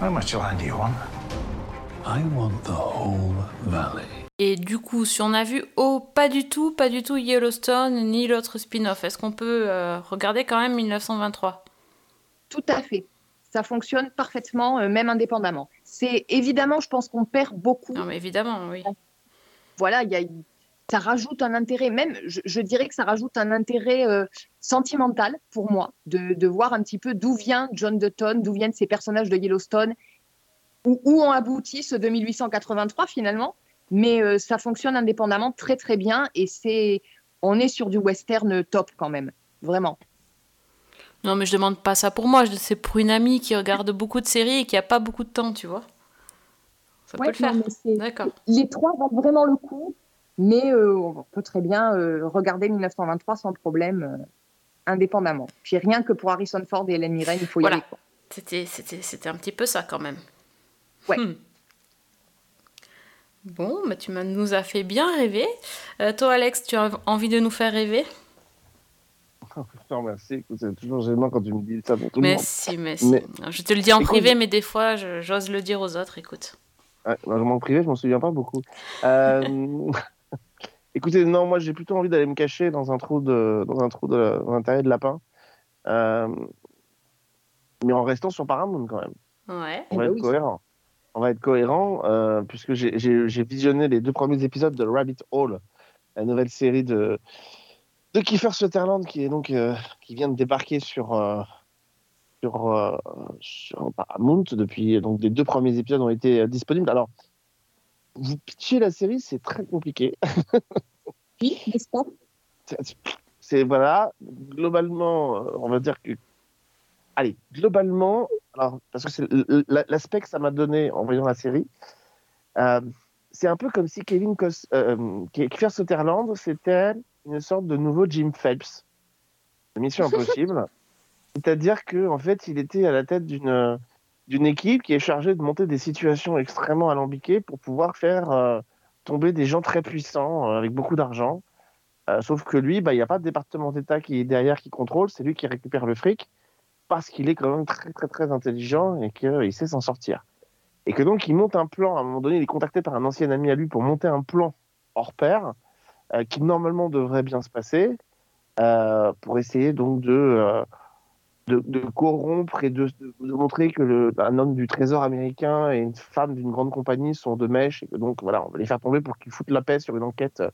How much land do you want? I want the whole valley. Et du coup, si on a vu oh pas du tout, pas du tout Yellowstone ni l'autre spin-off, est-ce qu'on peut euh, regarder quand même 1923 Tout à fait. Ça fonctionne parfaitement, euh, même indépendamment. C'est évidemment, je pense qu'on perd beaucoup. Non, mais évidemment, oui. Voilà, il y a, ça rajoute un intérêt, même, je, je dirais que ça rajoute un intérêt euh, sentimental pour moi, de, de voir un petit peu d'où vient John Dutton, d'où viennent ces personnages de Yellowstone, où, où ont abouti ce 2883 finalement. Mais euh, ça fonctionne indépendamment très très bien et c'est, on est sur du western top quand même, vraiment. Non, mais je demande pas ça pour moi, c'est pour une amie qui regarde beaucoup de séries et qui a pas beaucoup de temps, tu vois. Ça Ouais, peut le faire. D'accord. Les trois valent vraiment le coup, mais euh, on peut très bien euh, regarder 1923 sans problème, euh, indépendamment. Puis rien que pour Harrison Ford et Hélène Mirren, il faut y Voilà. aller. C'était, c'était, c'était un petit peu ça quand même. Ouais. Hmm. Bon, bah tu nous as fait bien rêver. Euh, toi, Alex, tu as envie de nous faire rêver? Non, merci. C'est toujours gênant quand tu me dis ça pour tout le Mais monde. si, mais si. Mais- Je te le dis en Écoute, privé, mais des fois, je- j'ose le dire aux autres. Écoute. Ouais, moi, en privé, je m'en souviens pas beaucoup. Euh, Écoutez, non, moi j'ai plutôt envie d'aller me cacher dans un trou de, dans un trou de, dans un terrier de lapin, Euh, mais en restant sur Paramount quand même. Ouais. On va être cohérent. On va être cohérent euh, puisque j'ai- j'ai j'ai visionné les deux premiers épisodes de Rabbit Hole, la nouvelle série de de Kiefer Sutherland qui est donc euh, qui vient de débarquer sur euh, sur, euh, sur Paramount depuis donc les deux premiers épisodes ont été disponibles. Alors vous pitchez la série, c'est très compliqué. Oui, n'est-ce pas? C'est- voilà globalement euh, on va dire que allez globalement alors parce que c'est l'aspect que ça m'a donné en voyant la série euh, c'est un peu comme si Kevin Cos euh, Kiefer Sutherland c'était une sorte de nouveau Jim Phelps. Mission Impossible. C'est-à-dire que en fait il était à la tête d'une d'une équipe qui est chargée de monter des situations extrêmement alambiquées pour pouvoir faire euh, tomber des gens très puissants euh, avec beaucoup d'argent euh, sauf que lui, bah, il n'y a pas de département d'État qui est derrière qui contrôle, c'est lui qui récupère le fric parce qu'il est quand même très très très intelligent et qu'il sait s'en sortir. Et que donc il monte un plan, à un moment donné, il est contacté par un ancien ami à lui pour monter un plan hors pair qui normalement devrait bien se passer pour essayer donc de, de, corrompre et de, montrer que un homme du trésor américain et une femme d'une grande compagnie sont de mèche et que donc voilà, on va les faire tomber pour qu'ils foutent la paix sur une enquête euh,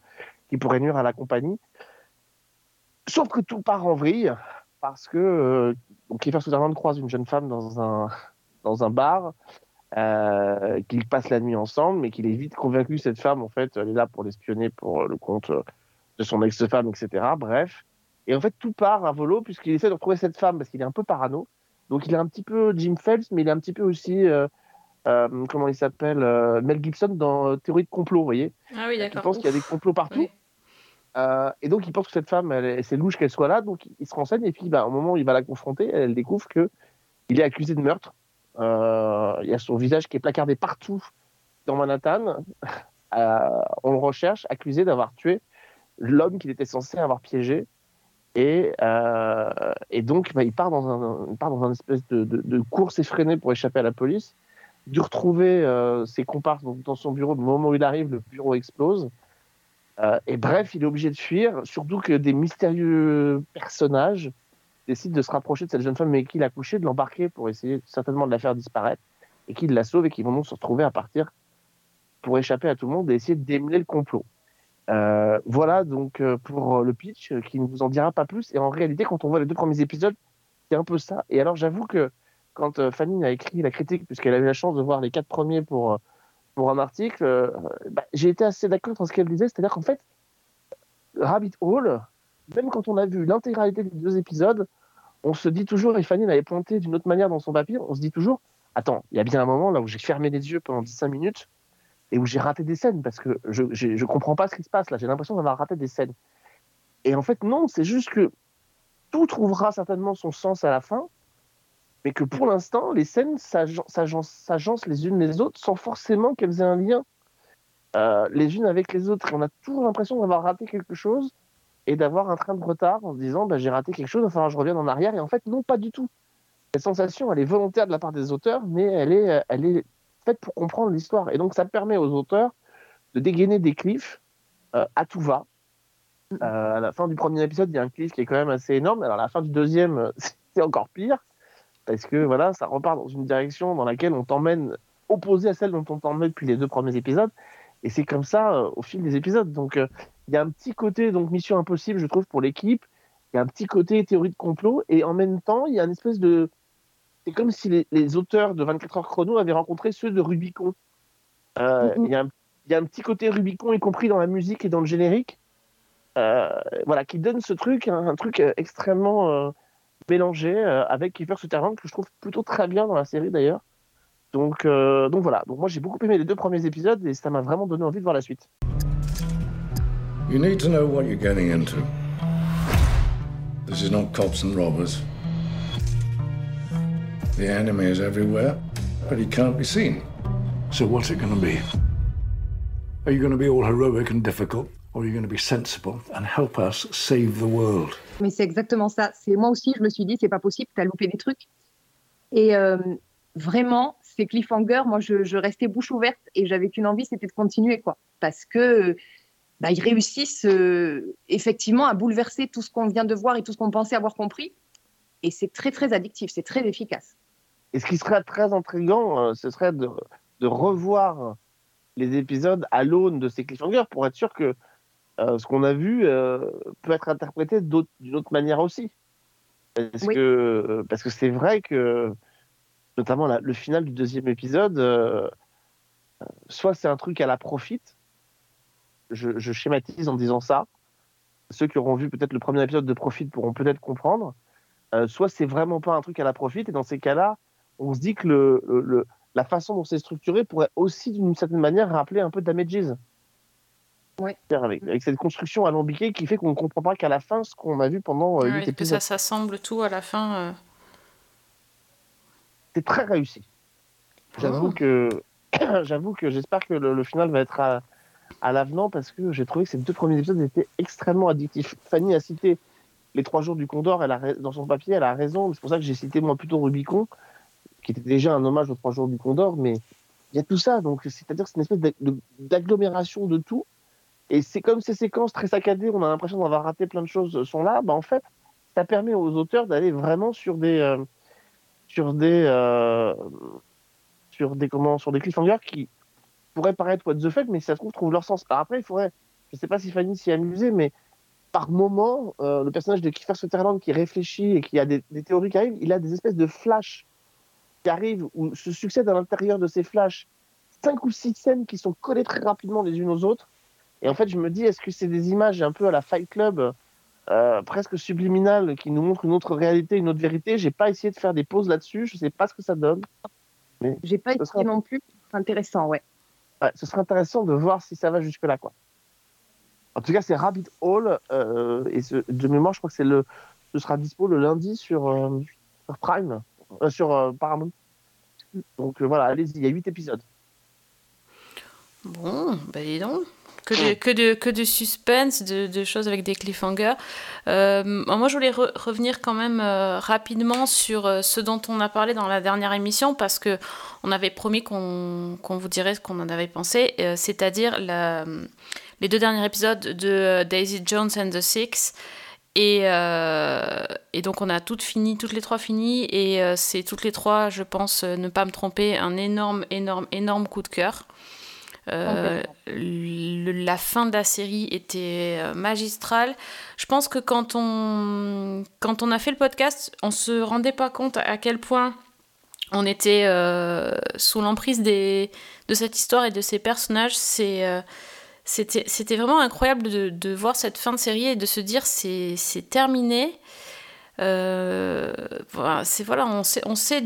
qui pourrait nuire à la compagnie. Sauf que tout part en vrille parce que euh, donc Sutherland croise une jeune femme dans un, dans un bar, euh, qu'ils passent la nuit ensemble, mais qu'il est vite convaincu cette femme, en fait, elle est là pour l'espionner pour euh, le compte euh, de son ex-femme, etc. Bref. Et en fait, tout part à volo puisqu'il essaie de retrouver cette femme parce qu'il est un peu parano. Donc il est un petit peu Jim Phelps, mais il est un petit peu aussi, euh, euh, comment il s'appelle, euh, Mel Gibson dans Théorie de complot, vous voyez Ah oui, il d'accord. pense qu'il y a des complots partout. Et donc, il pense que cette femme, c'est louche qu'elle soit là. Donc, il se renseigne. Et puis, bah, au moment où il va la confronter, elle découvre que il est accusé de meurtre. Il y a son visage qui est placardé partout dans Manhattan. On le recherche, accusé d'avoir tué l'homme qu'il était censé avoir piégé. Et, euh, et donc, bah, il part dans un, il part dans un espèce de, de- de course effrénée pour échapper à la police. De retrouver euh, ses comparses dans son bureau. Au moment où il arrive, le bureau explose. Euh, et bref, il est obligé de fuir, surtout que des mystérieux personnages décident de se rapprocher de cette jeune femme avec qui il a couché, de l'embarquer pour essayer certainement de la faire disparaître, et qui la sauve et qui vont donc se retrouver à partir pour échapper à tout le monde et essayer de démêler le complot. Euh, voilà donc euh, pour le pitch, euh, qui ne vous en dira pas plus. Et en réalité, quand on voit les deux premiers épisodes, c'est un peu ça. Et alors, j'avoue que quand euh, Fanny a écrit la critique, puisqu'elle a eu la chance de voir les quatre premiers pour, euh, pour un article, euh, bah, j'ai été assez d'accord dans ce qu'elle disait. C'est-à-dire qu'en fait, Rabbit Hole, même quand on a vu l'intégralité des deux épisodes, on se dit toujours, et Fanny l'avait pointé d'une autre manière dans son papier, on se dit toujours, attends, il y a bien un moment là où j'ai fermé les yeux pendant 15 minutes et où j'ai raté des scènes parce que je, je comprends pas ce qui se passe là, j'ai l'impression d'avoir raté des scènes. Et en fait, non, c'est juste que tout trouvera certainement son sens à la fin, mais que pour l'instant, les scènes s'agen- s'agencent les unes les autres sans forcément qu'elles aient un lien euh, les unes avec les autres. Et on a toujours l'impression d'avoir raté quelque chose et d'avoir un train de retard en se disant bah, j'ai raté quelque chose, il va falloir que je revienne en arrière. Et en fait, non, pas du tout. Cette sensation, elle est volontaire de la part des auteurs, mais elle est, elle est faite pour comprendre l'histoire. Et donc, ça permet aux auteurs de dégainer des cliffs euh, à tout va. Euh, à la fin du premier épisode, il y a un cliff qui est quand même assez énorme. Alors, à la fin du deuxième, euh, c'est encore pire. Parce que voilà, ça repart dans une direction dans laquelle on t'emmène opposée à celle dont on t'emmène depuis les deux premiers épisodes. Et c'est comme ça euh, au fil des épisodes. Donc, il y a un petit côté donc mission impossible, je trouve, pour l'équipe. Il y a un petit côté théorie de complot. Et en même temps, il y a une espèce de. C'est comme si les, les auteurs de 24 heures chrono avaient rencontré ceux de Rubicon. Euh, Il y, a un- il y a un petit côté Rubicon, y compris dans la musique et dans le générique. euh, voilà, qui donne ce truc, un, un truc euh, extrêmement euh, mélangé euh, avec Kiefer Sutherland que je trouve plutôt très bien dans la série d'ailleurs. Donc, euh, donc voilà. Donc moi j'ai beaucoup aimé les deux premiers épisodes et ça m'a vraiment donné envie de voir la suite. You need to know what you're getting into. This is not cops and robbers. The enemy is everywhere, but he can't be seen. So what's it going to be? Are you going to be all heroic and difficult, or are you going to be sensible and help us save the world? Mais c'est exactement ça. C'est moi aussi, je me suis dit, c'est pas possible, t'as loupé des trucs. Et euh, vraiment, ces cliffhangers, moi, je, je restais bouche ouverte et j'avais qu'une envie, c'était de continuer, quoi. Parce que bah, ils réussissent euh, effectivement à bouleverser tout ce qu'on vient de voir et tout ce qu'on pensait avoir compris. Et c'est très, très addictif, c'est très efficace. Et ce qui serait très intriguant, euh, ce serait de, de revoir les épisodes à l'aune de ces cliffhangers pour être sûr que euh, ce qu'on a vu euh, peut être interprété d'une autre manière aussi. Parce Oui. que parce que c'est vrai que notamment la- le final du deuxième épisode, euh, soit c'est un truc à la profit, je, je schématise en disant ça. Ceux qui auront vu peut-être le premier épisode de Profit pourront peut-être comprendre. Soit c'est vraiment pas un truc à la profit, et dans ces cas-là, on se dit que le, le- le- la façon dont c'est structuré pourrait aussi d'une certaine manière rappeler un peu Damages. Ouais. Avec, avec cette construction alambiquée qui fait qu'on ne comprend pas qu'à la fin ce qu'on a vu pendant euh, Ouais, huit que ça épisodes. s'assemble tout à la fin. euh. C'est très réussi. J'avoue Oh. que j'avoue que j'espère que le, le final va être à, à l'avenant parce que j'ai trouvé que ces deux premiers épisodes étaient extrêmement addictifs. Fanny a cité les trois jours du Condor, elle a, dans son papier, elle a raison. C'est pour ça que j'ai cité moi plutôt Rubicon, qui était déjà un hommage aux trois jours du Condor, mais il y a tout ça. Donc c'est-à-dire c'est une espèce d'agglomération de tout. Et c'est comme ces séquences très saccadées, on a l'impression d'avoir raté plein de choses euh, sont là. Bah, en fait, ça permet aux auteurs d'aller vraiment sur des euh, sur des euh, sur des comment sur des cliffhangers qui pourraient paraître what the fuck, mais si ça se trouve trouvent leur sens. Après, il faudrait, je sais pas si Fanny s'y est mais par moment, euh, le personnage de Kiefer Sutherland qui réfléchit et qui a des, des théories qui arrivent, il a des espèces de flashs qui arrivent ou se succèdent à l'intérieur de ces flashs cinq ou six scènes qui sont collées très rapidement les unes aux autres. Et en fait, je me dis, est-ce que c'est des images un peu à la Fight Club, euh, presque subliminales, qui nous montrent une autre réalité, une autre vérité? J'ai pas essayé de faire des pauses là-dessus, je sais pas ce que ça donne. Mais J'ai pas essayé sera- non plus. C'est intéressant, ouais. ouais, ce serait intéressant de voir si ça va jusque-là. Quoi. En tout cas, c'est Rabbit Hole, euh, et ce- de mémoire, je crois que c'est le, ce sera dispo le lundi sur, euh, sur Prime, euh, sur euh, Paramount. Donc euh, voilà, allez-y, il y a 8 épisodes. Bon, bah dis donc. Que de, que de, que de suspense, de, de choses avec des cliffhangers. Euh, moi, je voulais re- revenir quand même euh, rapidement sur euh, ce dont on a parlé dans la dernière émission, parce que on avait promis qu'on qu'on vous dirait ce qu'on en avait pensé, c'est-à-dire les deux derniers épisodes de Daisy Jones and the Six. Et, euh, et donc on a toutes fini, toutes les trois finies, et euh, c'est toutes les trois, je pense, euh, ne pas me tromper, un énorme, énorme, énorme coup de cœur. La fin de la série était magistrale. Je pense que quand on, quand on a fait le podcast, on se rendait pas compte à quel point on était sous l'emprise de cette histoire et de ces personnages. C'est, c'était, c'était vraiment incroyable de, voir cette fin de série et de se dire c'est, c'est terminé. Euh, voilà, c'est voilà, on sait, on sait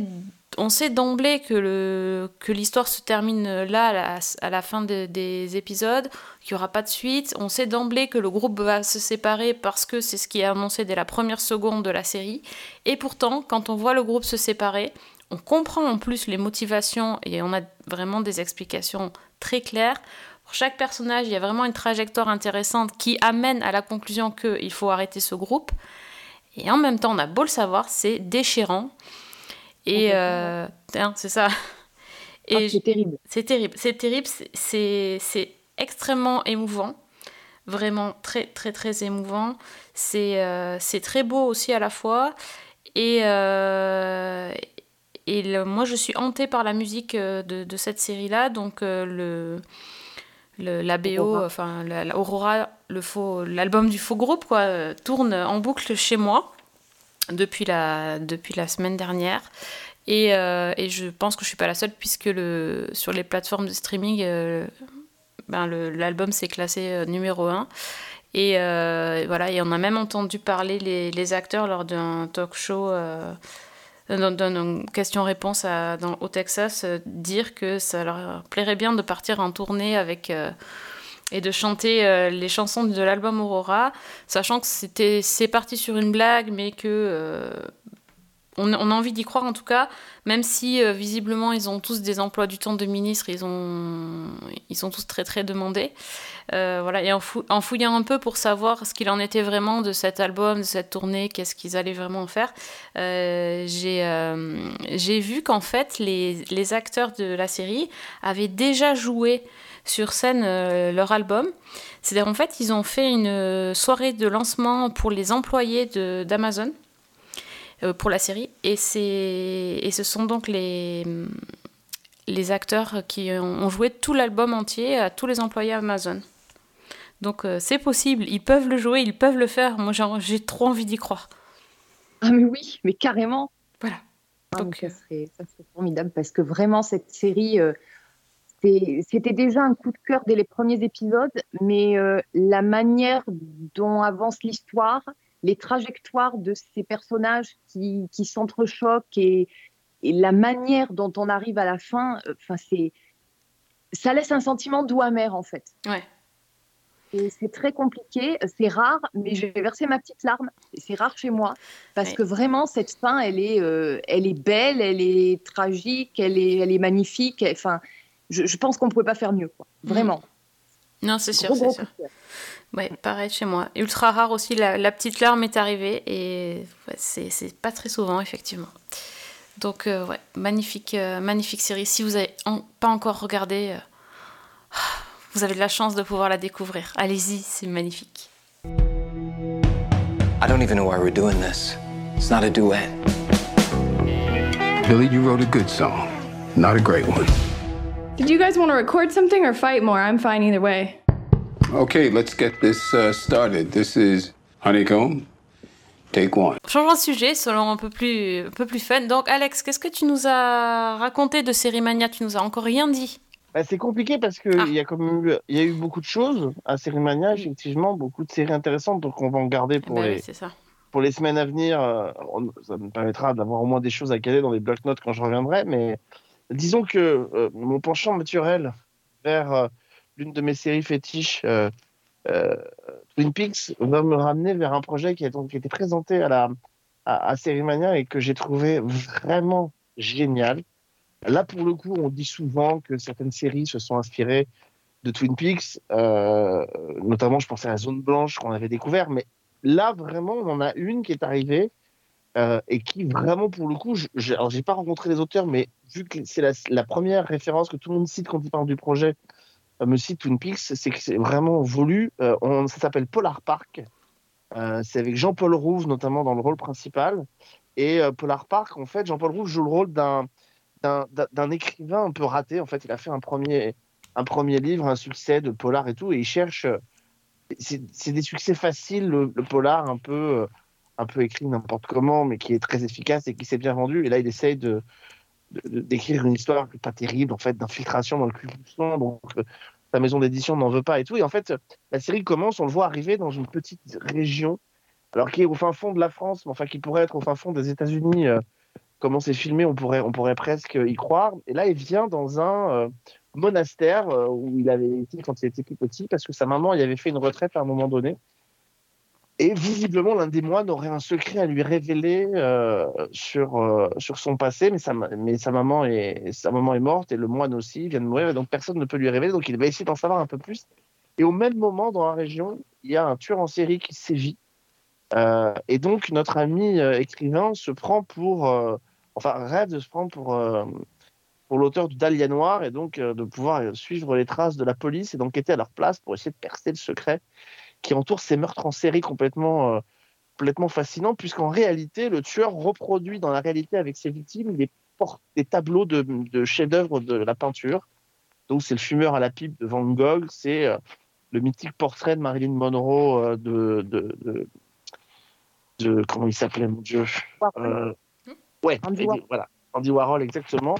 on sait d'emblée que, le, que l'histoire se termine là, à la, à la fin de- des épisodes, qu'il n'y aura pas de suite. On sait d'emblée que le groupe va se séparer parce que c'est ce qui est annoncé dès la première seconde de la série. Et pourtant, quand on voit le groupe se séparer, on comprend en plus les motivations et on a vraiment des explications très claires. Pour chaque personnage, il y a vraiment une trajectoire intéressante qui amène à la conclusion qu'il faut arrêter ce groupe. Et en même temps, on a beau le savoir, c'est déchirant. Et euh, c'est ça. Et c'est terrible. C'est terrible. C'est terrible. c'est- extrêmement émouvant. Vraiment très, très, très émouvant. C'est euh, très beau aussi à la fois. Et, euh, et le- moi, je suis hantée par la musique euh, de, de cette série-là. Donc, le, le- la BO, enfin, la, la Aurora, le faux- l'album du faux groupe, quoi, euh, tourne en boucle chez moi depuis la, depuis la semaine dernière. Et, euh, et je pense que je suis pas la seule, puisque le, sur les plateformes de streaming, euh, ben l'album s'est classé numéro 1. Et euh, voilà, et on a même entendu parler les, les acteurs lors d'un talk show, d'un- d'un question-réponse dans- au Texas, euh, dire que ça leur plairait bien de partir en tournée avec. euh, et de chanter euh, les chansons de l'album Aurora, sachant que c'était c'est parti sur une blague, mais que on, a envie d'y croire en tout cas, même si euh, visiblement ils ont tous des emplois du temps de ministre, ils ont ils sont tous très très demandés. Euh, voilà, et en, fou- en fouillant un peu pour savoir ce qu'il en était vraiment de cet album, de cette tournée, qu'est-ce qu'ils allaient vraiment faire, euh, j'ai vu qu'en fait les, les acteurs de la série avaient déjà joué sur scène leur album. C'est-à-dire en fait ils ont fait une soirée de lancement pour les employés d'Amazon pour la série et, et ce sont donc les, les acteurs qui ont, joué tout l'album entier à tous les employés Amazon. Donc euh, c'est possible, ils peuvent le jouer, ils peuvent le faire. Moi j'ai- trop envie d'y croire. Ah mais oui, mais carrément. Voilà. Ah, mais ça, serait, ça serait formidable parce que vraiment cette série, euh, c'était déjà un coup de cœur dès les premiers épisodes, mais euh, la manière dont avance l'histoire, les trajectoires de ces personnages qui, qui s'entrechoquent et, et la manière dont on arrive à la fin, euh, enfin c'est, ça laisse un sentiment doux amer en fait. Ouais. Et c'est très compliqué, c'est rare, mais je vais verser ma petite larme. C'est rare chez moi parce Ouais. que vraiment cette fin, elle est, euh, elle est belle, elle est tragique, elle est, elle est magnifique. Enfin, je, je pense qu'on pouvait pas faire mieux, quoi. Vraiment. Non, c'est sûr, c'est sûr. Ouais, pareil chez moi. Ultra rare aussi, la, la petite larme est arrivée et ouais, c'est c'est pas très souvent, effectivement. Donc, euh, ouais, magnifique, euh, magnifique série. Si vous n'avez pas encore regardé, euh, vous avez de la chance de pouvoir la découvrir. Allez-y, c'est magnifique. I don't even know why we're doing this. It's not a duet. Billy, you wrote a good song, not a great one. Did you guys want to record something or fight more? I'm fine either way. Okay, let's get this uh, started. This is Honeycomb. Take one. Changeons de sujet, selon un peu plus, un peu plus fun. Donc, Alex, qu'est-ce que tu nous as raconté de Série Mania Tu nous as encore rien dit. Bah, c'est compliqué parce qu'il il y, a eu- y a eu beaucoup de choses à Série Mania, effectivement, beaucoup de séries intéressantes, donc on va en garder pour, Bah les, ça. pour les semaines à venir. euh, ça me permettra d'avoir au moins des choses à caler dans les bloc-notes quand je reviendrai, mais disons que euh, mon penchant naturel vers euh, l'une de mes séries fétiches, euh, euh, Twin Peaks, va me ramener vers un projet qui a, donc, été présenté à, la, à, à Série Mania et que j'ai trouvé vraiment génial. Là, pour le coup, on dit souvent que certaines séries se sont inspirées de Twin Peaks, euh, notamment, je pensais à la Zone Blanche qu'on avait découvert, mais là, vraiment, on en a une qui est arrivée euh, et qui, vraiment, pour le coup, je- je- alors, j'ai pas rencontré les auteurs, mais vu que c'est la, première référence que tout le monde cite quand il parle du projet, euh, me cite Twin Peaks, c'est que c'est vraiment voulu. Euh, ça s'appelle Polar Park. C'est avec Jean-Paul Rouve, notamment, dans le rôle principal. Et Polar Park, en fait, Jean-Paul Rouve joue le rôle d'un d'un- écrivain un peu raté. En fait, il a fait un premier, un premier livre, un succès de polar et tout, et il cherche. C'est des succès faciles, le, polar, un peu, un peu écrit n'importe comment, mais qui est très efficace et qui s'est bien vendu. Et là, il essaye de d'écrire une histoire pas terrible, en fait, d'infiltration dans le Klan. Donc, euh, sa maison d'édition n'en veut pas et tout. Et en fait, la série commence, on le voit arriver dans une petite région, alors qui est au fin fond de la France, mais enfin qui pourrait être au fin fond des États-Unis. euh, comment c'est filmé, on pourrait, on pourrait presque y croire. Et là, il vient dans un euh, monastère euh, où il avait été quand il était plus petit, parce que sa maman il avait fait une retraite à un moment donné. Et visiblement, l'un des moines aurait un secret à lui révéler euh, sur, euh, sur son passé, mais sa, ma- mais sa, maman est, sa maman est morte et le moine aussi vient de mourir, donc personne ne peut lui révéler, donc il va essayer d'en savoir un peu plus. Et au même moment, dans la région, il y a un tueur en série qui sévit. Euh, et donc, notre ami euh, écrivain se prend pour. euh, enfin, rêve de se prendre pour, euh, pour l'auteur du Dahlia Noir et donc de pouvoir suivre les traces de la police et d'enquêter à leur place pour essayer de percer le secret qui entoure ces meurtres en série complètement, euh, complètement fascinants, puisqu'en réalité, le tueur reproduit dans la réalité avec ses victimes des, tableaux de, de chefs-d'œuvre de la peinture. Donc, c'est le fumeur à la pipe de Van Gogh, c'est euh, le mythique portrait de Marilyn Monroe euh, de, de, de, de- Comment il s'appelait, mon Dieu Euh, Ouais, Andy Warhol. voilà, Andy Warhol, exactement.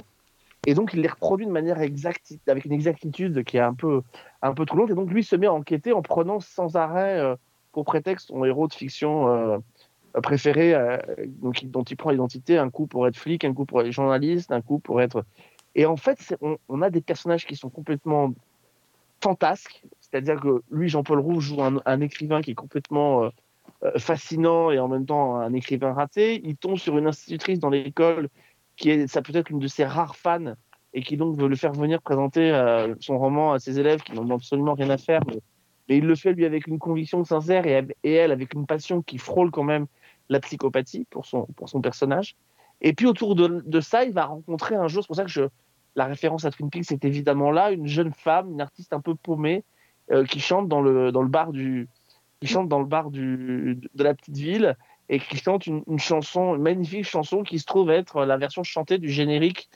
Et donc, il les reproduit de manière exacte, avec une exactitude qui est un peu, un peu trop longue. Et donc, lui se met à enquêter en prenant sans arrêt euh, pour prétexte son héros de fiction euh, préféré, euh, dont il prend l'identité, un coup pour être flic, un coup pour être journaliste, un coup pour être. Et en fait, on, on a des personnages qui sont complètement fantasques. C'est-à-dire que lui, Jean-Paul Rouve, joue un, un écrivain qui est complètement fascinant et en même temps un écrivain raté. Il tombe sur une institutrice dans l'école qui est, ça peut être une de ses rares fans et qui donc veut le faire venir présenter euh, son roman à ses élèves qui n'en ont absolument rien à faire. Mais, il le fait lui avec une conviction sincère et, elle avec une passion qui frôle quand même la psychopathie pour son, pour son personnage. Et puis autour de, ça, il va rencontrer un jour, c'est pour ça que la référence à Twin Peaks est évidemment là, une jeune femme, une artiste un peu paumée, euh, qui chante dans le, dans le bar du, qui chante dans le bar du, de la petite ville et qui chante une, une chanson, une magnifique chanson qui se trouve être la version chantée du générique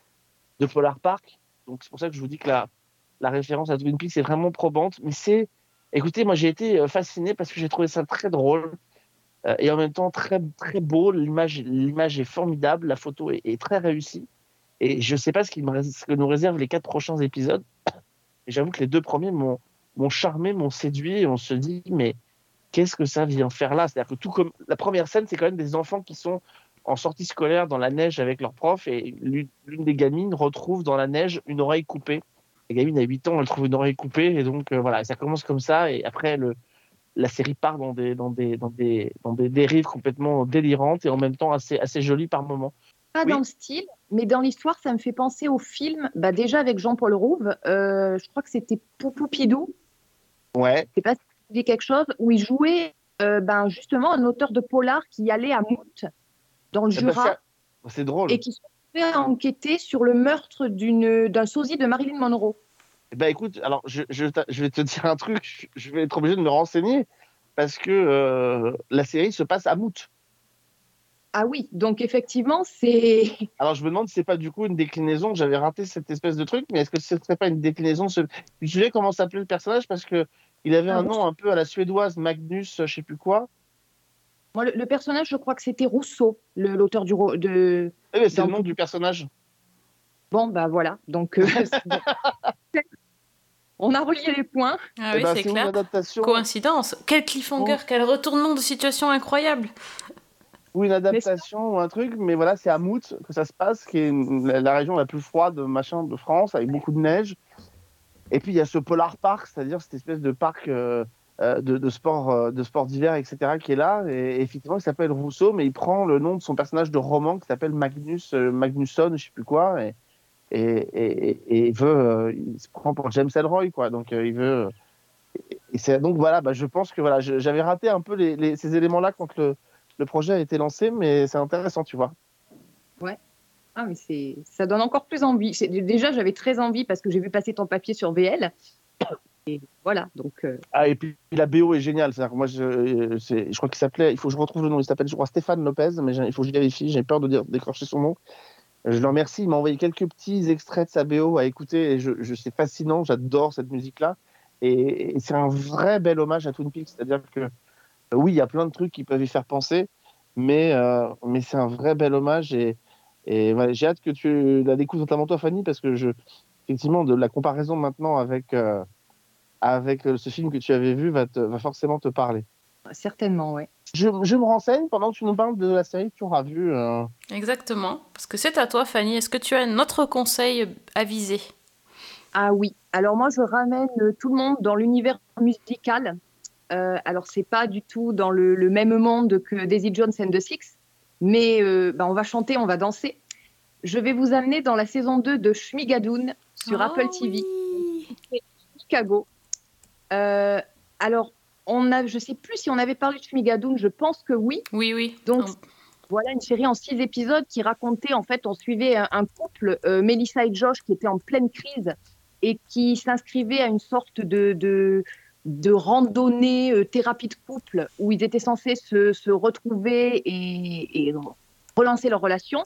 de Polar Park. Donc c'est pour ça que je vous dis que la, la référence à Twin Peaks est vraiment probante. Mais c'est, écoutez, moi j'ai été euh, fasciné parce que j'ai trouvé ça très drôle euh, et en même temps très très beau. L'image, l'image est formidable, la photo est, très réussie. Et je sais pas ce, qui me que nous réservent les quatre prochains épisodes. J'avoue que les deux premiers m'ont m'ont charmé, m'ont séduit. Et on se dit, mais qu'est-ce que ça vient faire là? C'est-à-dire que tout comme la première scène, c'est quand même des enfants qui sont en sortie scolaire dans la neige avec leur prof et l'une des gamines retrouve dans la neige une oreille coupée. La gamine a 8 ans, elle trouve une oreille coupée et donc euh, voilà, ça commence comme ça et après le, la série part dans des, dans, des, dans, des, dans des dérives complètement délirantes et en même temps assez, assez jolies par moments. Pas dans le style, mais dans l'histoire, ça me fait penser au film, bah, déjà avec Jean-Paul Rouve, euh, je crois que c'était Poupou Pidou, Ouais. je sais pas si quelque chose, où il jouait euh, ben, justement un auteur de polar qui allait à Mout, dans le ben, Jura, ça- C'est drôle. et qui se fait enquêter sur le meurtre d'un sosie de Marilyn Monroe. Ben écoute, alors je, je, je vais te dire un truc, je, je vais être obligé de me renseigner parce que euh, la série se passe à Mout. Ah oui, donc effectivement, c'est. Alors je me demande si c'est pas du coup une déclinaison, j'avais raté cette espèce de truc, mais est-ce que ce serait pas une déclinaison ce... Te souviens comment s'appelait le personnage? Parce que il avait Ah, un bon nom un peu à la suédoise, Magnus, je sais plus quoi. Moi, le, le personnage, je crois que c'était Rousseau, l'auteur du. De... Eh ben, c'est dans- le nom du personnage. Bon, bah voilà. Donc, euh, on a relié les points. Ah Eh oui, ben, c'est clair. adaptation. Coïncidence. Quel cliffhanger, quel retournement de situation incroyable. ou une adaptation ou un truc, mais voilà, c'est à Mout que ça se passe, qui est une- la, la région la plus froide machin de France, avec beaucoup de neige. Et puis il y a ce Polar Park, c'est-à-dire cette espèce de parc euh, de, de sport euh, de sport d'hiver, etc., qui est là. Et, effectivement, il s'appelle Rousseau, mais il prend le nom de son personnage de roman qui s'appelle Magnus euh, Magnusson, je sais plus quoi, et, et, et, veut, euh, il se prend pour James Ellroy, quoi. Donc euh, il veut. c'est donc voilà, bah, je pense que voilà, j'avais raté un peu les, ces éléments-là quand le le projet a été lancé, mais c'est intéressant, tu vois. Ouais. Ah, mais c'est, ça donne encore plus envie. Déjà, j'avais très envie parce que j'ai vu passer ton papier sur VL. Et voilà, donc. euh, Ah, et puis la BO est géniale. Que moi, je, euh, c'est- je crois qu'il s'appelait, il faut que je retrouve le nom, il s'appelle, je crois, Stéphane Lopez, mais il faut que je vérifie, j'ai peur de dire, décrocher son nom. Je le remercie, il m'a envoyé quelques petits extraits de sa BO à écouter, et je, je- c'est fascinant, j'adore cette musique-là. Et, et c'est un vrai bel hommage à Twin Peaks, c'est-à-dire que euh, oui, il y a plein de trucs qui peuvent y faire penser, mais, mais c'est un vrai bel hommage, et, et j'ai hâte que tu la découvres, notamment toi, Fanny, parce que je, effectivement, de la comparaison maintenant avec. Avec euh, ce film que tu avais vu va, te- va forcément te parler. Certainement, oui. Je, je me renseigne pendant que tu nous parles de la série que tu auras vue. euh. Exactement. Parce que c'est à toi, Fanny. Est-ce que tu as un autre conseil à viser Ah oui. Alors moi, je ramène euh, tout le monde dans l'univers musical. Euh, alors c'est pas du tout dans le, le même monde que Daisy Jones and the Six, mais euh, bah, on va chanter, on va danser. Je vais vous amener dans la saison 2 de Shmigadoon sur Ah Apple TV. C'est Chicago. Euh, alors, on a, je sais plus si on avait parlé de Shmigadoon, je pense que oui. Oui, oui. Donc, voilà une série en six épisodes qui racontait, en fait, on suivait un, un couple, euh, Melissa et Josh, qui était en pleine crise et qui s'inscrivait à une sorte de, de, de randonnée euh, thérapie de couple où ils étaient censés se, se retrouver et, et relancer leur relation.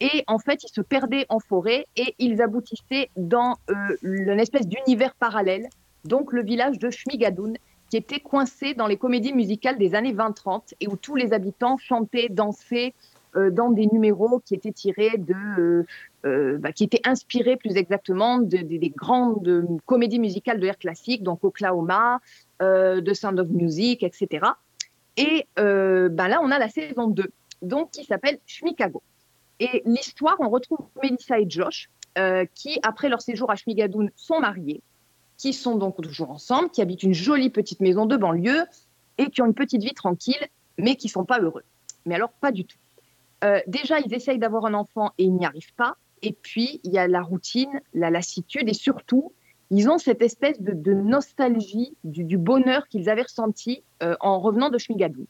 Et en fait, ils se perdaient en forêt et ils aboutissaient dans euh, une espèce d'univers parallèle, donc le village de Shmigadoon, qui était coincé dans les comédies musicales des années 20-30 et où tous les habitants chantaient, dansaient euh, dans des numéros qui étaient tirés de, euh, euh, bah, qui étaient inspirés plus exactement de- de- des grandes comédies musicales de l'air classique, donc Oklahoma, euh, The Sound of Music, etc. Et bah, là, on a la saison 2, donc qui s'appelle Shmikago. Et l'histoire, on retrouve Melissa et Josh, qui, après leur séjour à Shmigadoon, sont mariés, qui sont donc toujours ensemble, qui habitent une jolie petite maison de banlieue et qui ont une petite vie tranquille, mais qui sont pas heureux. Mais alors, pas du tout. Euh, déjà, ils essayent d'avoir un enfant et ils n'y arrivent pas. Et puis, il y a la routine, la lassitude et surtout, ils ont cette espèce de, nostalgie du, bonheur qu'ils avaient ressenti euh, en revenant de Shmigadoon.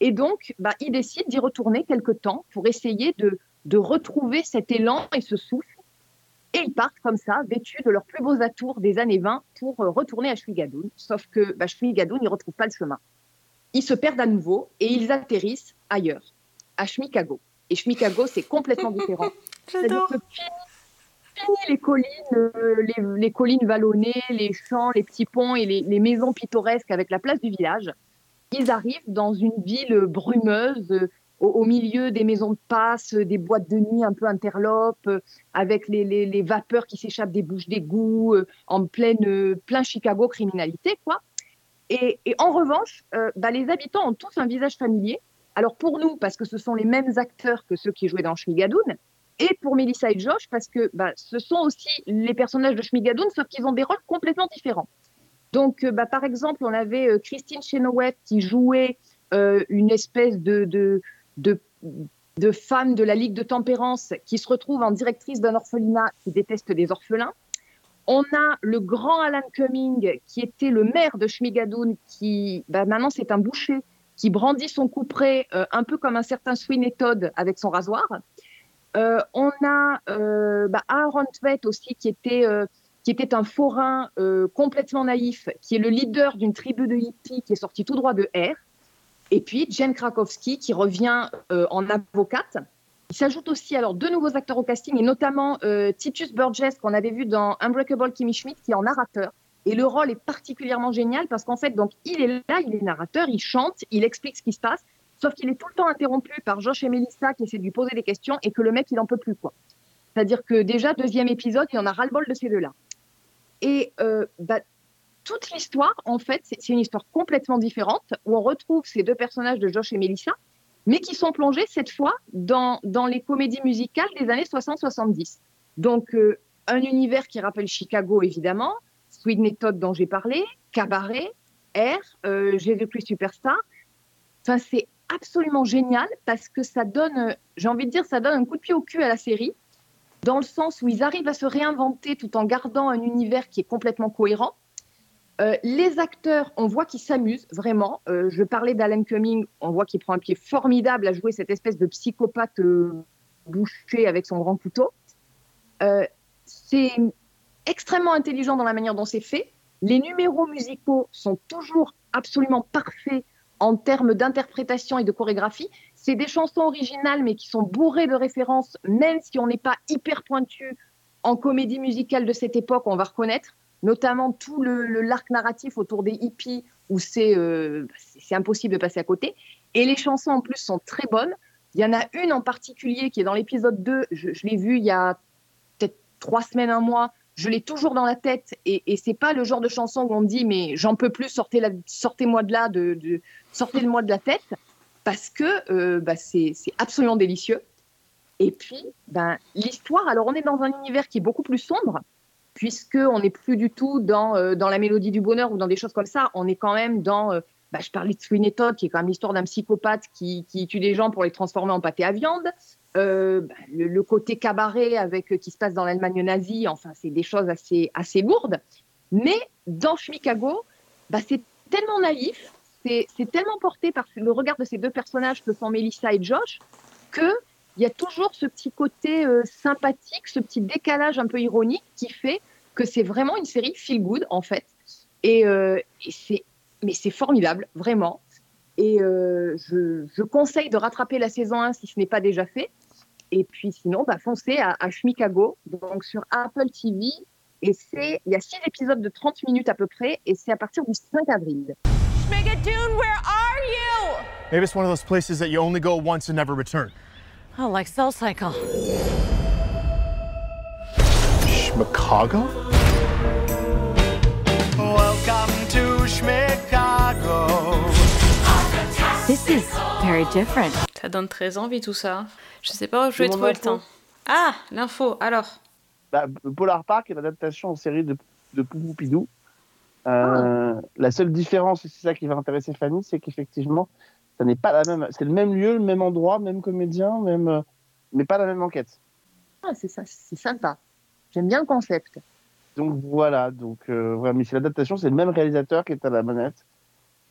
Et donc, bah, ils décident d'y retourner quelque temps pour essayer de retrouver cet élan et ce souffle. Et ils partent comme ça, vêtus de leurs plus beaux atours des années 20 pour euh, retourner à Shmigadoon. Sauf que bah, Shmigadoon, ils ne retrouvent pas le chemin. Ils se perdent à nouveau et ils atterrissent ailleurs, à Shmikago. Et Shmikago, c'est complètement différent. Que fini, les collines, euh, les, les collines vallonnées, les champs, les petits ponts et les, les maisons pittoresques avec la place du village. Ils arrivent dans une ville brumeuse, au, milieu des maisons de passe, euh, des boîtes de nuit un peu interlopes, euh, avec les, les- vapeurs qui s'échappent des bouches d'égout, euh, en pleine, plein Chicago criminalité, quoi. Et, et en revanche, bah, les habitants ont tous un visage familier. Alors pour nous, parce que ce sont les mêmes acteurs que ceux qui jouaient dans Shmigadoon, et pour Melissa et Josh, parce que bah, ce sont aussi les personnages de Shmigadoon, sauf qu'ils ont des rôles complètement différents. Donc, bah, par exemple, on avait Christine Chenoweth qui jouait une espèce de, de, de femme de la Ligue de tempérance qui se retrouve en directrice d'un orphelinat qui déteste des orphelins. On a le grand Alan Cumming qui était le maire de Shmigadoon, qui bah, maintenant c'est un boucher qui brandit son couperet euh, un peu comme un certain Sweeney Todd avec son rasoir. Euh, on a euh, bah, Aaron aussi qui était, euh, qui était un forain complètement naïf, qui est le leader d'une tribu de hippies qui est sorti tout droit de R. Et puis Jen Krakowski qui revient euh, en avocate. Il s'ajoute aussi alors deux nouveaux acteurs au casting et notamment euh, Titus Burgess qu'on avait vu dans Unbreakable Kimmy Schmidt qui est en narrateur. Et le rôle est particulièrement génial parce qu'en fait, donc, il est là, il est narrateur, il chante, il explique ce qui se passe, sauf qu'il est tout le temps interrompu par Josh et Melissa qui essaient de lui poser des questions et que le mec, il n'en peut plus. quoi. C'est-à-dire que déjà, deuxième épisode, il en a ras-le-bol de ces deux-là. Et euh, bah, toute l'histoire, en fait, c'est une histoire complètement différente où on retrouve ces deux personnages de Josh et Melissa, mais qui sont plongés cette fois dans, dans les comédies musicales des années 60-70. Donc, euh, un univers qui rappelle Chicago, évidemment, Sweeney Todd dont j'ai parlé, Cabaret, R, euh, Jésus-Christ Superstar. Enfin, c'est absolument génial parce que ça donne, j'ai envie de dire, ça donne un coup de pied au cul à la série, dans le sens où ils arrivent à se réinventer tout en gardant un univers qui est complètement cohérent. Euh, les acteurs, on voit qu'ils s'amusent vraiment. Euh, je parlais d'Alan Cumming, on voit qu'il prend un pied formidable à jouer cette espèce de psychopathe euh, bouché avec son grand couteau. Euh, c'est extrêmement intelligent dans la manière dont c'est fait. Les numéros musicaux sont toujours absolument parfaits en termes d'interprétation et de chorégraphie. C'est des chansons originales, mais qui sont bourrées de références, même si on n'est pas hyper pointu en comédie musicale de cette époque, on va reconnaître, notamment tout le, le- l'arc narratif autour des hippies, où c'est, euh, c'est impossible de passer à côté. Et les chansons, en plus, sont très bonnes. Il y en a une en particulier qui est dans l'épisode 2, je, l'ai vue il y a peut-être trois semaines, un mois, je l'ai toujours dans la tête et, et c'est pas le genre de chanson où on me dit mais j'en peux plus, sortez sortez-moi de là, de, de sortez-le-moi de la tête parce que euh, bah, c'est c'est absolument délicieux. Et puis, ben, l'histoire, alors on est dans un univers qui est beaucoup plus sombre, puisqu'on n'est plus du tout dans, euh, dans la mélodie du bonheur ou dans des choses comme ça. On est quand même dans, euh, bah, je parlais de Sweeney Todd, qui est quand même l'histoire d'un psychopathe qui, tue des gens pour les transformer en pâté à viande. Euh, bah, le, côté cabaret avec qui se passe dans l'Allemagne nazie, enfin, c'est des choses assez, assez lourdes. Mais dans Chicago, bah, c'est tellement naïf, c'est tellement porté par le regard de ces deux personnages que sont Melissa et Josh, que il y a toujours ce petit côté euh, sympathique, ce petit décalage un peu ironique qui fait que c'est vraiment une série feel good en fait. Et, euh, et c'est, mais c'est formidable, vraiment. Et euh, je, je conseille de rattraper la saison 1 si ce n'est pas déjà fait. Et puis sinon, bah, foncez à, à Chicago, donc sur Apple TV. Et c'est, il y a six épisodes de 30 minutes à peu près, et c'est à partir du 5 avril. Schmigadoon, where are you? Maybe it's one of those places that you only go once and never return. Oh, like Cell Cycle. Chicago? Welcome to Chicago. This is very different. Ça donne très envie tout ça. Je sais pas où je vais trouver le info. temps. Ah, l'info, alors. Bah, Polar Park est l'adaptation en série de, de Poupou Pidou. Euh, La seule différence, et c'est ça qui va intéresser Fanny, c'est qu'effectivement, ça n'est pas la même. C'est le même lieu, le même endroit, même comédien, même, euh, mais pas la même enquête. Ah, c'est ça, c'est sympa. J'aime bien le concept. Donc voilà, donc euh, voilà, mais c'est l'adaptation, c'est le même réalisateur qui est à la manette.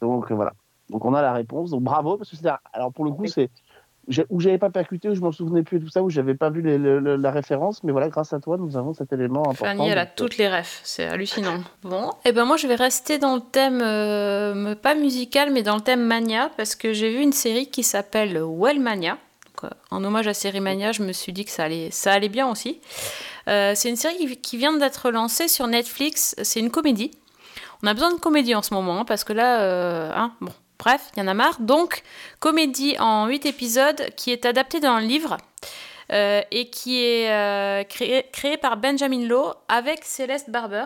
Donc euh, voilà. Donc on a la réponse. Donc bravo parce que c'est alors pour le coup c'est où j'avais pas percuté, où je m'en souvenais plus et tout ça, où j'avais pas vu les- la référence, mais voilà, grâce à toi, nous avons cet élément important. Fanny, elle a Donc, euh, toutes les refs, c'est hallucinant. Bon, et ben moi je vais rester dans le thème, euh, pas musical, mais dans le thème mania, parce que j'ai vu une série qui s'appelle Wellmania. Donc, euh, en hommage à Série Mania, je me suis dit que ça allait, ça allait bien aussi. Euh, c'est une série qui, vient d'être lancée sur Netflix, c'est une comédie. On a besoin de comédie en ce moment, hein, parce que là, hein, bon, bref, il y en a marre. Donc, comédie en 8 épisodes qui est adaptée d'un livre euh, et qui est euh, créé, créé par Benjamin Lowe avec Céleste Barber.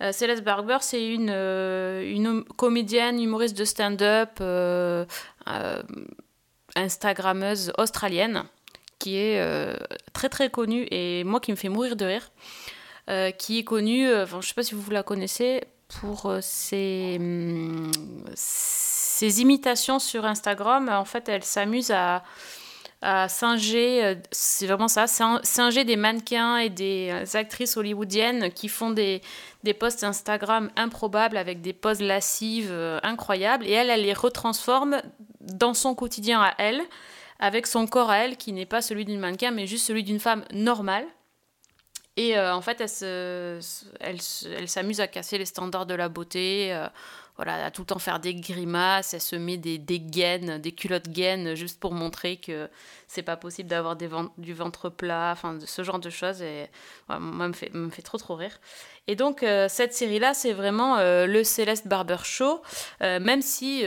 Euh, Céleste Barber, c'est une, hum- comédienne, humoriste de stand-up, Instagrammeuse australienne, qui est très très connue et moi qui me fait mourir de rire, qui est connue, je ne sais pas si vous la connaissez, pour ses, ses imitations sur Instagram. En fait, elle s'amuse à, singer, euh, c'est vraiment ça, sin- singer des mannequins et des euh, actrices hollywoodiennes qui font des, posts Instagram improbables avec des poses lascives euh, incroyables. Et elle, elle les retransforme dans son quotidien à elle, avec son corps à elle, qui n'est pas celui d'une mannequin, mais juste celui d'une femme normale. Et en fait, elle se- elle se- elle s'amuse à casser les standards de la beauté, voilà, à tout le temps faire des grimaces, elle se met des, des gaines, des culottes gaines, juste pour montrer que c'est pas possible d'avoir du ventre plat, enfin, ce genre de choses. Et ouais, moi, me fait, me fait trop, trop rire. Et donc, euh, cette série-là, c'est vraiment euh, le Céleste Barber Show, euh, même si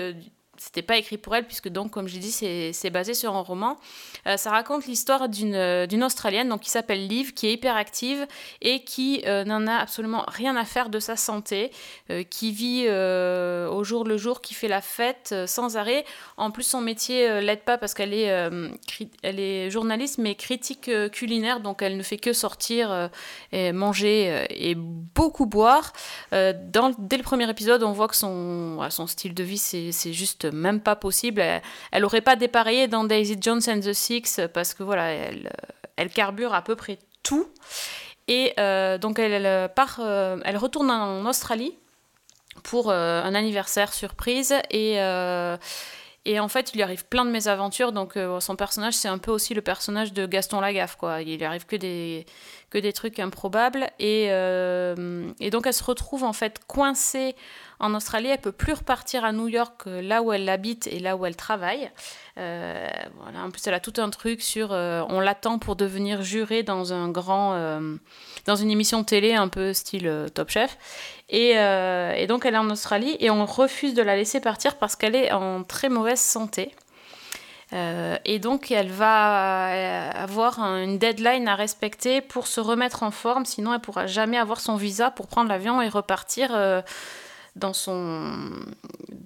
c'était pas écrit pour elle, puisque donc, comme j'ai dit, c'est basé sur un roman. Euh, ça raconte l'histoire d'une euh, d'une Australienne donc, qui s'appelle Liv, qui est hyper active et qui euh, n'en a absolument rien à faire de sa santé, qui vit au jour le jour, qui fait la fête sans arrêt. En plus, son métier l'aide pas parce qu'elle est, elle est journaliste, mais critique culinaire, donc elle ne fait que sortir et manger et beaucoup boire. Dès le premier épisode, on voit que son, voilà, son style de vie, c'est juste même pas possible. Elle, elle aurait pas dépareillé dans Daisy Jones and the Six parce que voilà, elle, carbure à peu près tout. Et euh, donc elle, part, euh, elle retourne en Australie pour euh, un anniversaire surprise et et en fait, il lui arrive plein de mésaventures. Donc, son personnage, c'est un peu aussi le personnage de Gaston Lagaffe, quoi. Il lui arrive que des, que des trucs improbables. Et, et donc, elle se retrouve en fait coincée en Australie. Elle peut plus repartir à New York, euh, là où elle habite et là où elle travaille. Euh. En plus, elle a tout un truc sur. euh, on l'attend pour devenir juré dans un grand. dans une émission télé un peu style Top Chef. Et, donc, elle est en Australie et on refuse de la laisser partir parce qu'elle est en très mauvaise santé. Et donc, elle va avoir un- une deadline à respecter pour se remettre en forme, sinon elle pourra jamais avoir son visa pour prendre l'avion et repartir dans, son,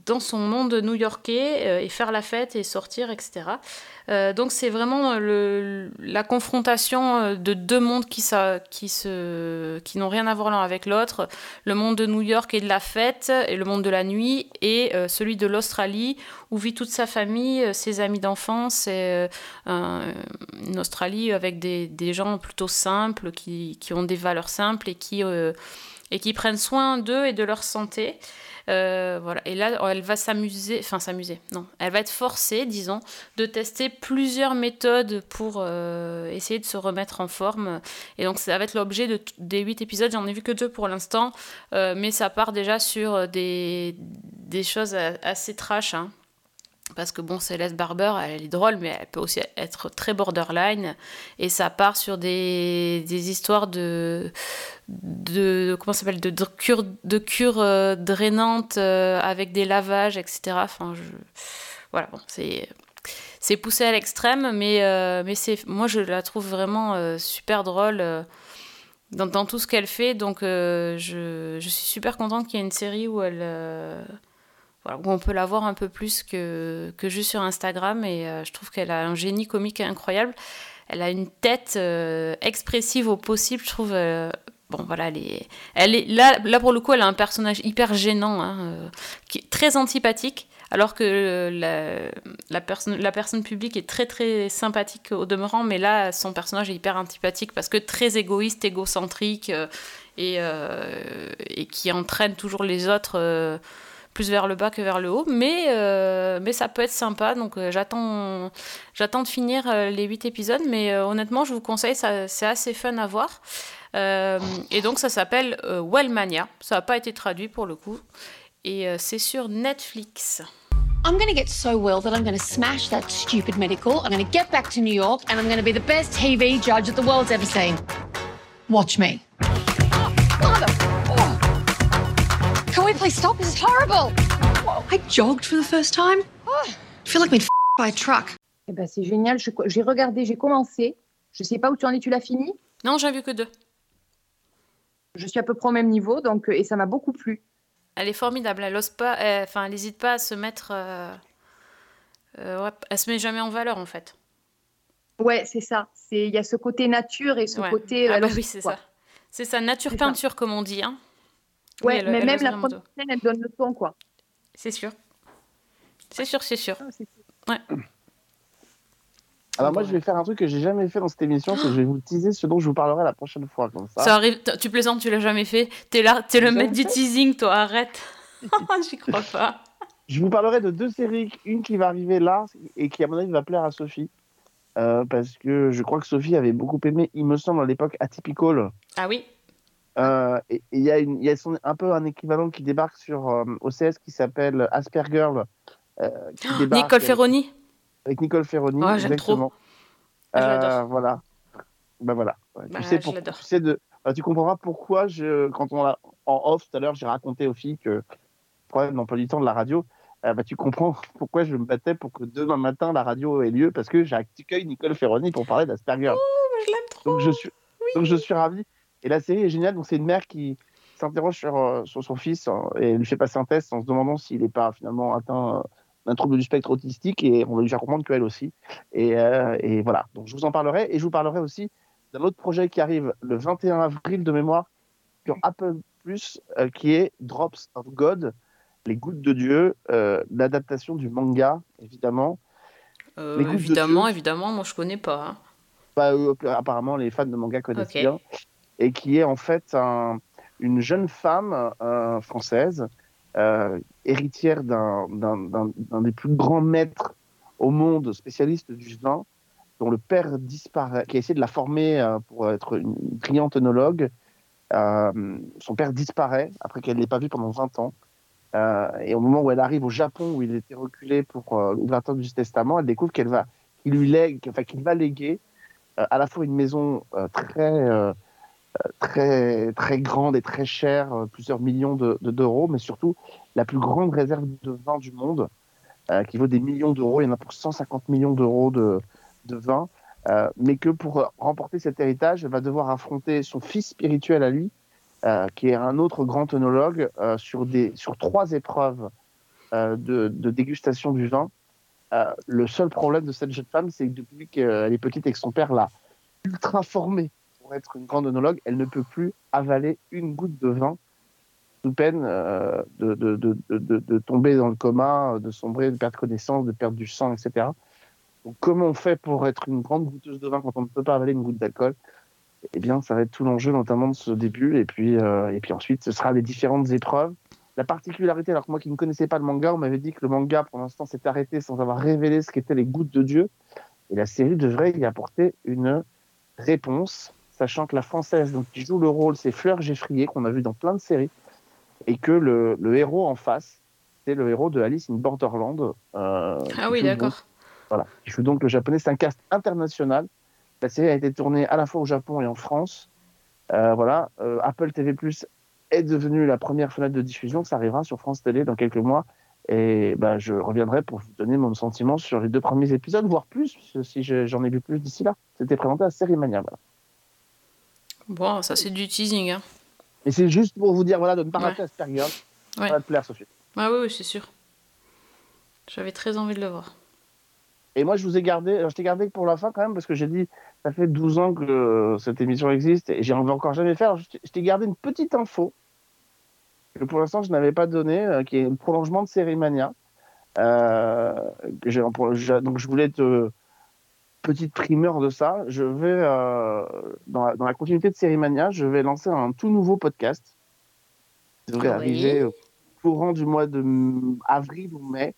dans son monde new-yorkais euh, et faire la fête et sortir, etc. Euh, donc, c'est vraiment la confrontation euh, de deux mondes qui, se, qui n'ont rien à voir l'un avec l'autre. Le monde de New York et de la fête, et le monde de la nuit, et celui de l'Australie, où vit toute sa famille, ses amis d'enfance, et, un- une Australie avec des, des gens plutôt simples, qui, qui ont des valeurs simples et qui, et qui prennent soin d'eux et de leur santé. Euh, voilà. Et là, elle va s'amuser, enfin s'amuser, non, elle va être forcée, disons, de tester plusieurs méthodes pour euh, essayer de se remettre en forme. Et donc, ça va être l'objet des huit épisodes. J'en ai vu que deux pour l'instant, euh, mais ça part déjà sur des, des choses assez trash. hein. Parce que bon, Céleste Barber, elle est drôle, mais elle peut aussi être très borderline. Et ça part sur des, des histoires de, de comment s'appelle de, de cure de cure euh, drainante euh, avec des lavages, etc. Enfin, voilà, c'est poussé à l'extrême, mais euh, mais c'est moi je la trouve vraiment super drôle. dans, dans tout ce qu'elle fait, donc je, je suis super contente qu'il y ait une série où elle, où on peut la voir un peu plus que, que juste sur Instagram. Et euh, je trouve qu'elle a un génie comique incroyable. Elle a une tête euh, expressive au possible, je trouve. euh, bon, voilà, elle est, là, là, pour le coup, elle a un personnage hyper gênant, hein, qui est très antipathique. Alors que la, personne, la personne publique est très très sympathique au demeurant, mais là, son personnage est hyper antipathique parce que très égoïste, égocentrique et, qui entraîne toujours les autres plus vers le bas que vers le haut. Mais, euh, mais ça peut être sympa, donc euh, j'attends j'attends de finir euh, les 8 épisodes, mais euh, honnêtement, je vous conseille, ça- c'est assez fun à voir. Euh, et donc ça s'appelle euh, Wellmania, ça n'a pas été traduit pour le coup, et euh, c'est sur Netflix. I'm going to get so well that I'm going to smash that stupid medical. I'm going to get back to New York and I'm going to be the best TV judge that the world's ever seen. Watch me. Can we please stop? This is horrible. I jogged for the first time. I feel like by a truck. Eh ben, c'est génial. J'ai regardé, j'ai commencé. Je sais pas où tu en es, tu l'as fini? Non, j'en ai vu que deux. Je suis à peu près au même niveau, donc euh, et ça m'a beaucoup plu. Elle est formidable, elle ose pas, elle- enfin, elle n'hésite pas à se mettre, euh, euh, ouais, elle se met jamais en valeur en fait. Ouais, c'est ça. C'est il y a ce côté nature et ce Ouais. côté. Ah euh, bah oui, c'est ça. C'est ça, nature ça. peinture comme on dit. Hein. Ouais, elle- mais elle même la première scène, elle donne le ton, quoi. C'est sûr. C'est sûr, c'est sûr. Ouais. Alors moi, je vais faire un truc que j'ai jamais fait dans cette émission, c'est que je vais vous teaser ce dont je vous parlerai la prochaine fois, comme ça. Ça arrive, tu plaisantes, tu l'as jamais fait. T'es là, t'es le maître du teasing, toi, arrête. J'y crois pas. Je vous parlerai de deux séries, une qui va arriver là et qui à mon avis va plaire à Sophie, Euh, parce que je crois que Sophie avait beaucoup aimé, il me semble à l'époque Atypical. Ah oui Euh, et il y a, une, il y a son- un peu un équivalent qui débarque sur euh, OCS qui s'appelle Aspergirl. euh, qui Oh, Nicole Ferroni Avec Nicole Ferroni. J'aime trop. Ah, l'adore. voilà. Ben voilà. Ouais, Bah, tu, sais pour- tu sais de, tu comprendras pourquoi je, quand on a en off tout à l'heure, j'ai raconté aux filles que problème d'emploi du temps de la radio. euh, bah, tu comprends pourquoi je me battais pour que demain matin la radio ait lieu parce que j'accueille Nicole Ferroni pour parler d'Asperger. je l'aime trop. Donc je suis, donc je suis ravi. Et la série est géniale. Donc c'est une mère qui s'interroge sur, euh, sur son fils euh, et lui fait passer un test en se demandant s'il n'est pas finalement atteint euh, d'un trouble du spectre autistique et on va lui faire comprendre qu'elle aussi. Et, euh, et voilà. Donc je vous en parlerai et je vous parlerai aussi d'un autre projet qui arrive le 21 avril de mémoire sur Apple Plus euh, qui est Drops of God, les gouttes de Dieu, euh, l'adaptation du manga évidemment. Évidemment, évidemment, moi je connais pas. hein. Bah, apparemment les fans de manga connaissent bien, et qui est en fait un- une jeune femme euh, française, euh, héritière d'un des plus grands maîtres au monde, spécialiste du vin, dont le père disparaît, qui a essayé de la former euh, pour être une brillante œnologue. Son père disparaît après qu'elle ne l'ait pas vu pendant 20 ans. Et au moment où elle arrive au Japon, où il était reculé pour l'ouverture du Testament, elle découvre qu'elle va, qu'il lui lègue, enfin qu'il va léguer à la fois une maison très, très, très grande et très chère, euh, plusieurs millions de- de- d'euros, mais surtout la plus grande réserve de vin du monde. euh, qui vaut des millions d'euros. Il y en a pour 150 millions d'euros de, de vin. Euh, mais que pour remporter cet héritage, elle va devoir affronter son fils spirituel à lui, qui est un autre grand œnologue, sur, sur trois épreuves de, de dégustation du vin. Le seul problème de cette jeune femme, c'est que depuis qu'elle est petite et que son père l'a ultra formée être une grande œnologue, elle ne peut plus avaler une goutte de vin sous peine euh, de, de, de, de, de tomber dans le coma, de sombrer, de perdre connaissance, de perdre du sang, etc. Donc, comment on fait pour être une grande goûteuse de vin quand on ne peut pas avaler une goutte d'alcool? Eh bien, ça va être tout l'enjeu, notamment de ce début. Et puis, euh, et puis ensuite, ce sera les différentes épreuves. La particularité, alors que moi qui ne connaissais pas le manga, on m'avait dit que le manga, pour l'instant, s'est arrêté sans avoir révélé ce qu'étaient les gouttes de Dieu. Et la série devrait y apporter une réponse, sachant que la française donc, qui joue le rôle, c'est Fleur Geffrier, qu'on a vu dans plein de séries, et que le, le héros en face, c'est le héros de Alice in Borderland. euh, Ah oui, d'accord. donc- Voilà, qui joue donc le japonais. C'est un cast international. La série a été tournée à la fois au Japon et en France. Euh, voilà, Euh, Apple TV Plus est devenue la première fenêtre de diffusion. Ça arrivera sur France Télé dans quelques mois. Et ben, je reviendrai pour vous donner mon sentiment sur les deux premiers épisodes, voire plus, si je- j'en ai vu plus d'ici là. C'était présenté à Série Mania. Voilà. Bon, ça c'est du teasing. Hein. Mais c'est juste pour vous dire voilà, de ne pas Ouais. rater Asperger. Ouais. Ça va te plaire, Sophie. Ah oui, oui, c'est sûr. J'avais très envie de le voir. Et moi, je vous ai gardé, alors, je t'ai gardé pour la fin quand même, parce que j'ai dit, ça fait 12 ans que euh, cette émission existe et j'en vais encore jamais faire. Je t'ai- je t'ai gardé une petite info que pour l'instant je n'avais pas donnée, euh, qui est le prolongement de Série Mania. Euh, j'ai- donc je voulais te petite primeur de ça. Je vais euh, dans, la, dans la continuité de Série Mania, je vais lancer un tout nouveau podcast. Il devrait Oui. arriver au courant du mois de avril ou mai.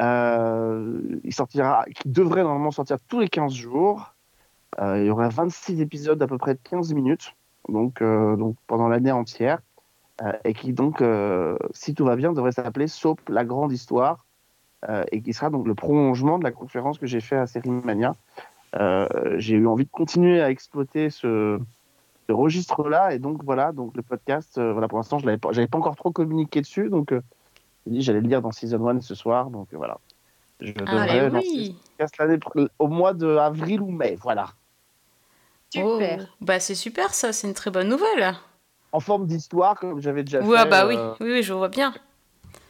Euh, il sortira, qui devrait normalement sortir tous les 15 jours. Euh, il y aurait 26 épisodes d'à peu près de 15 minutes, donc, donc pendant l'année entière, et qui donc, si tout va bien, devrait s'appeler Soap, la grande histoire, et qui sera donc le prolongement de la conférence que j'ai fait à Série Mania. Euh, j'ai eu envie de continuer à exploiter ce, ce registre-là, et donc voilà, donc le podcast, euh, voilà, pour l'instant, je n'avais pas, encore trop communiqué dessus, donc euh, j'ai dit j'allais le lire dans Season 1 ce soir, donc euh, voilà. Je devrais Allez, lancer oui. podcast au mois de avril ou mai, voilà. Super. Oh, Bah c'est super ça, c'est une très bonne nouvelle. En forme d'histoire, comme j'avais déjà Ouais, fait. bah oui. euh, oui, oui, je vois bien.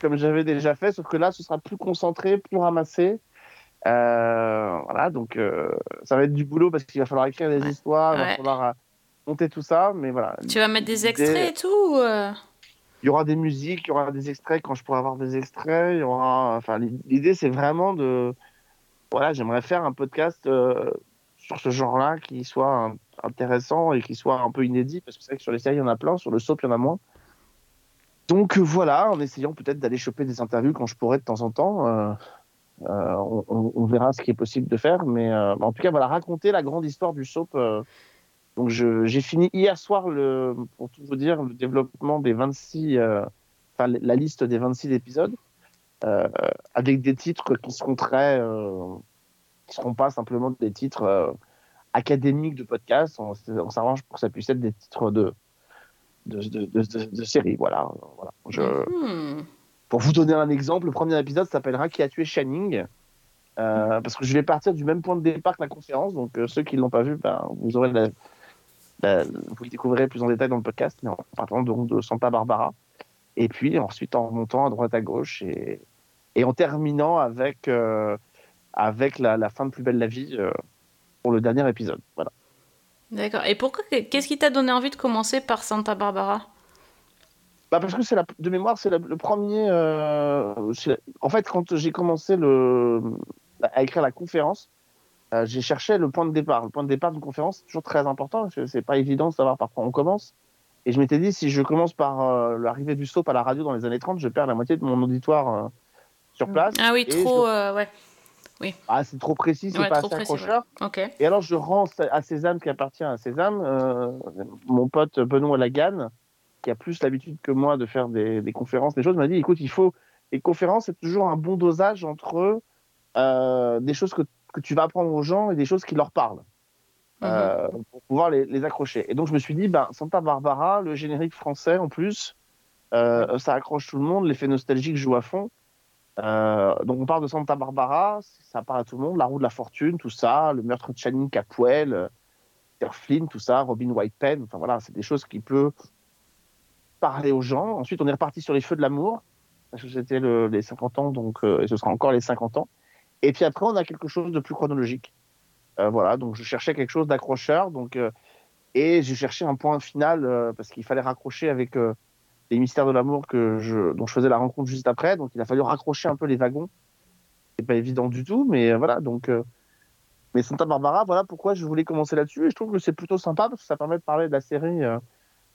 Comme j'avais déjà fait, sauf que là, ce sera plus concentré, plus ramassé. Euh, voilà, donc euh, ça va être du boulot parce qu'il va falloir écrire des histoires, il va falloir euh, monter tout ça, mais voilà. Tu vas mettre des extraits et tout ou, euh? Il y aura des musiques, il y aura des extraits quand je pourrai avoir des extraits. Il y aura, enfin, l'idée c'est vraiment de, voilà, j'aimerais faire un podcast sur ce genre-là qui soit intéressant et qui soit un peu inédit parce que c'est vrai que sur les séries il y en a plein, sur le soap il y en a moins. Donc euh, voilà, en essayant peut-être d'aller choper des interviews quand je pourrai de temps en temps. euh, euh, on, verra ce qui est possible de faire, mais en tout cas voilà, raconter la grande histoire du soap. donc j'ai fini hier soir, le, pour tout vous dire, le développement des 26, euh, enfin la liste des 26 épisodes, avec des titres qui seront très, qui seront pas simplement des titres académiques de podcast. On, on s'arrange pour que ça puisse être des titres de de, série. Voilà. voilà. Je, Hmm. pour vous donner un exemple, le premier épisode s'appellera Qui a tué Channing Euh, parce que je vais partir du même point de départ que la conférence, donc euh, ceux qui ne l'ont pas vu, ben, vous aurez la- la- vous le découvrirez plus en détail dans le podcast, mais en partant donc de Santa Barbara, et puis ensuite en remontant à droite à gauche et, et en terminant avec, euh, avec la, la fin de Plus belle la vie pour le dernier épisode. Voilà. D'accord. Et pourquoi Qu'est-ce qui t'a donné envie de commencer par Santa Barbara? Bah parce que c'est la, de mémoire, c'est le premier. euh, la- en fait, quand j'ai commencé le, à écrire la conférence, euh, j'ai cherché le point de départ. Le point de départ d'une conférence, c'est toujours très important. parce que C'est pas évident de savoir par quoi on commence. Et je m'étais dit, si je commence par euh, l'arrivée du soap à la radio dans les années 30, je perds la moitié de mon auditoire sur place. Ah oui, trop. je- ouais. Oui. Ah, c'est trop précis, c'est Ouais, pas assez précis, accrocheur. ouais. Ok. Et alors, je rends à Sésame qui appartient à Sésame, euh, mon pote Benoît Lagan, qui a plus l'habitude que moi de faire des, des conférences, des choses, m'a dit écoute, il faut. Les conférences, c'est toujours un bon dosage entre euh, des choses que, que tu vas apprendre aux gens et des choses qui leur parlent. euh, pour pouvoir les, les accrocher. Et donc, je me suis dit, ben, Santa Barbara, le générique français en plus, ça accroche tout le monde, l'effet nostalgique joue à fond. Euh, donc on parle de Santa Barbara, ça parle à tout le monde, la roue de la fortune, tout ça, le meurtre de Channing Capwell, euh, Peter Flynn, tout ça, Robin White Pen, enfin voilà, c'est des choses qui peuvent parler aux gens. Ensuite, on est reparti sur les feux de l'amour, parce que c'était le- les 50 ans, donc euh, et ce sera encore les 50 ans. Et puis après, on a quelque chose de plus chronologique. Euh, voilà, donc je cherchais quelque chose d'accrocheur, donc euh, et j'ai cherché un point final euh, parce qu'il fallait raccrocher avec les mystères de l'amour que je, dont je faisais la rencontre juste après. Donc il a fallu raccrocher un peu les wagons. C'est pas évident du tout, mais euh, voilà. Donc, euh, mais Santa Barbara, voilà pourquoi je voulais commencer là-dessus. Et je trouve que c'est plutôt sympa parce que ça permet de parler de la série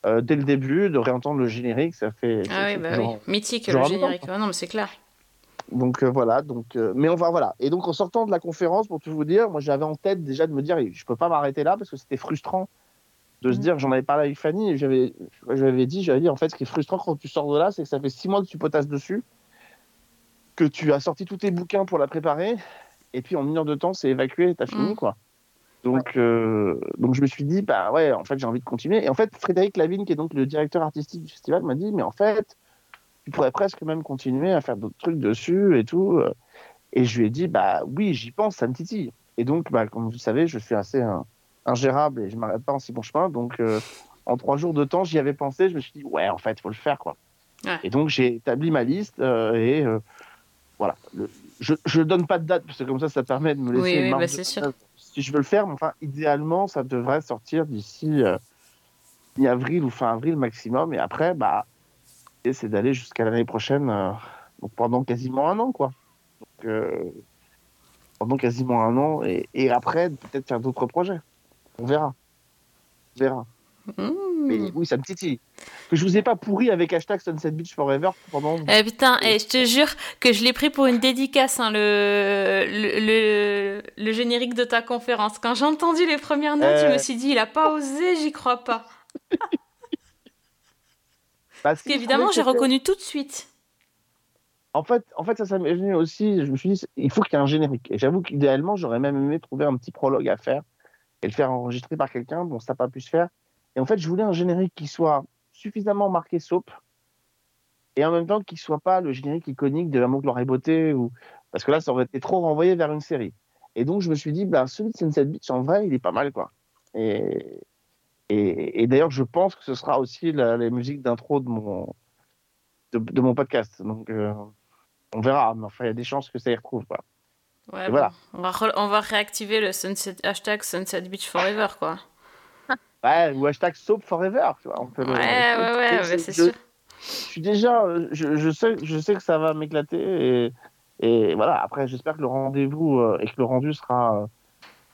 euh, dès le début, de réentendre le générique. Ça fait. Ah oui, bah oui. Mythique, le générique. Ouais, non, mais c'est clair. Donc euh, voilà, donc euh, mais on va voilà. Et donc en sortant de la conférence, pour tout vous dire, moi j'avais en tête déjà de me dire, je peux pas m'arrêter là parce que c'était frustrant de se dire, j'en avais parlé avec Fanny et j'avais, j'avais dit, j'avais dit en fait, ce qui est frustrant quand tu sors de là, c'est que ça fait six mois que tu potasses dessus, que tu as sorti tous tes bouquins pour la préparer, et puis en une heure de temps, c'est évacué, t'as fini quoi. Donc, euh, donc je me suis dit, bah ouais, en fait, j'ai envie de continuer. Et en fait, Frédéric Lavigne, qui est donc le directeur artistique du festival, m'a dit, mais en fait, tu pourrais presque même continuer à faire d'autres trucs dessus et tout. Et je lui ai dit, bah oui, j'y pense, ça me titille. Et donc, bah, comme vous le savez, je suis assez ingérable et je m'arrête pas en si bon chemin. Donc, euh, en trois jours de temps, j'y avais pensé. Je me suis dit, ouais, en fait, il faut le faire, quoi. Ouais. Et donc, j'ai établi ma liste euh, et euh, voilà. Le- je ne donne pas de date parce que comme ça, ça permet de me laisser Oui, bah, c'est sûr. si je veux le faire. Mais enfin, idéalement, ça devrait sortir d'ici mi-avril ou fin avril maximum. Et après, bah, c'est d'aller jusqu'à l'année prochaine, donc pendant quasiment un an, quoi. Donc, pendant quasiment un an. Et, et après, peut-être faire d'autres projets. On verra. On verra. Mmh. Mais oui, ça me titille. Que je vous ai pas pourri avec hashtag Sunset Beach Forever pendant. Eh putain, eh, je te jure que je l'ai pris pour une dédicace, hein, le, le, le, le générique de ta conférence. Quand j'ai entendu les premières notes, je Euh. me suis dit, il a pas osé, j'y crois pas. Parce Évidemment, j'ai reconnu tout de suite. En fait, en fait, ça, ça m'est venu aussi. Je me suis dit, il faut qu'il y ait un générique. Et j'avoue qu'idéalement, j'aurais même aimé trouver un petit prologue à faire et le faire enregistrer par quelqu'un. Bon, ça n'a pas pu se faire. Et en fait, je voulais un générique qui soit suffisamment marqué soap et en même temps qui soit pas le générique iconique de Amour, gloire et beauté ou parce que là, ça aurait été trop renvoyé vers une série. Et donc, je me suis dit, bah, celui de Sunset Beach, en vrai, il est pas mal, quoi. Et, d'ailleurs, je pense que ce sera aussi la, les musiques d'intro de mon, de mon podcast. Donc, euh, on verra. Mais enfin, il y a des chances que ça y retrouve, quoi. Ouais, Et bon, voilà. on, va on va réactiver le sunset, hashtag Sunset Beach Forever, quoi. Ouais, ou hashtag Soap Forever, tu vois. On peut le- Ouais, ouais, ouais, Je- ouais, c'est je- sûr. Je suis déjà, euh, je, je sais, je sais que ça va m'éclater et, et voilà. Après, j'espère que le rendez-vous euh, et que le rendu sera,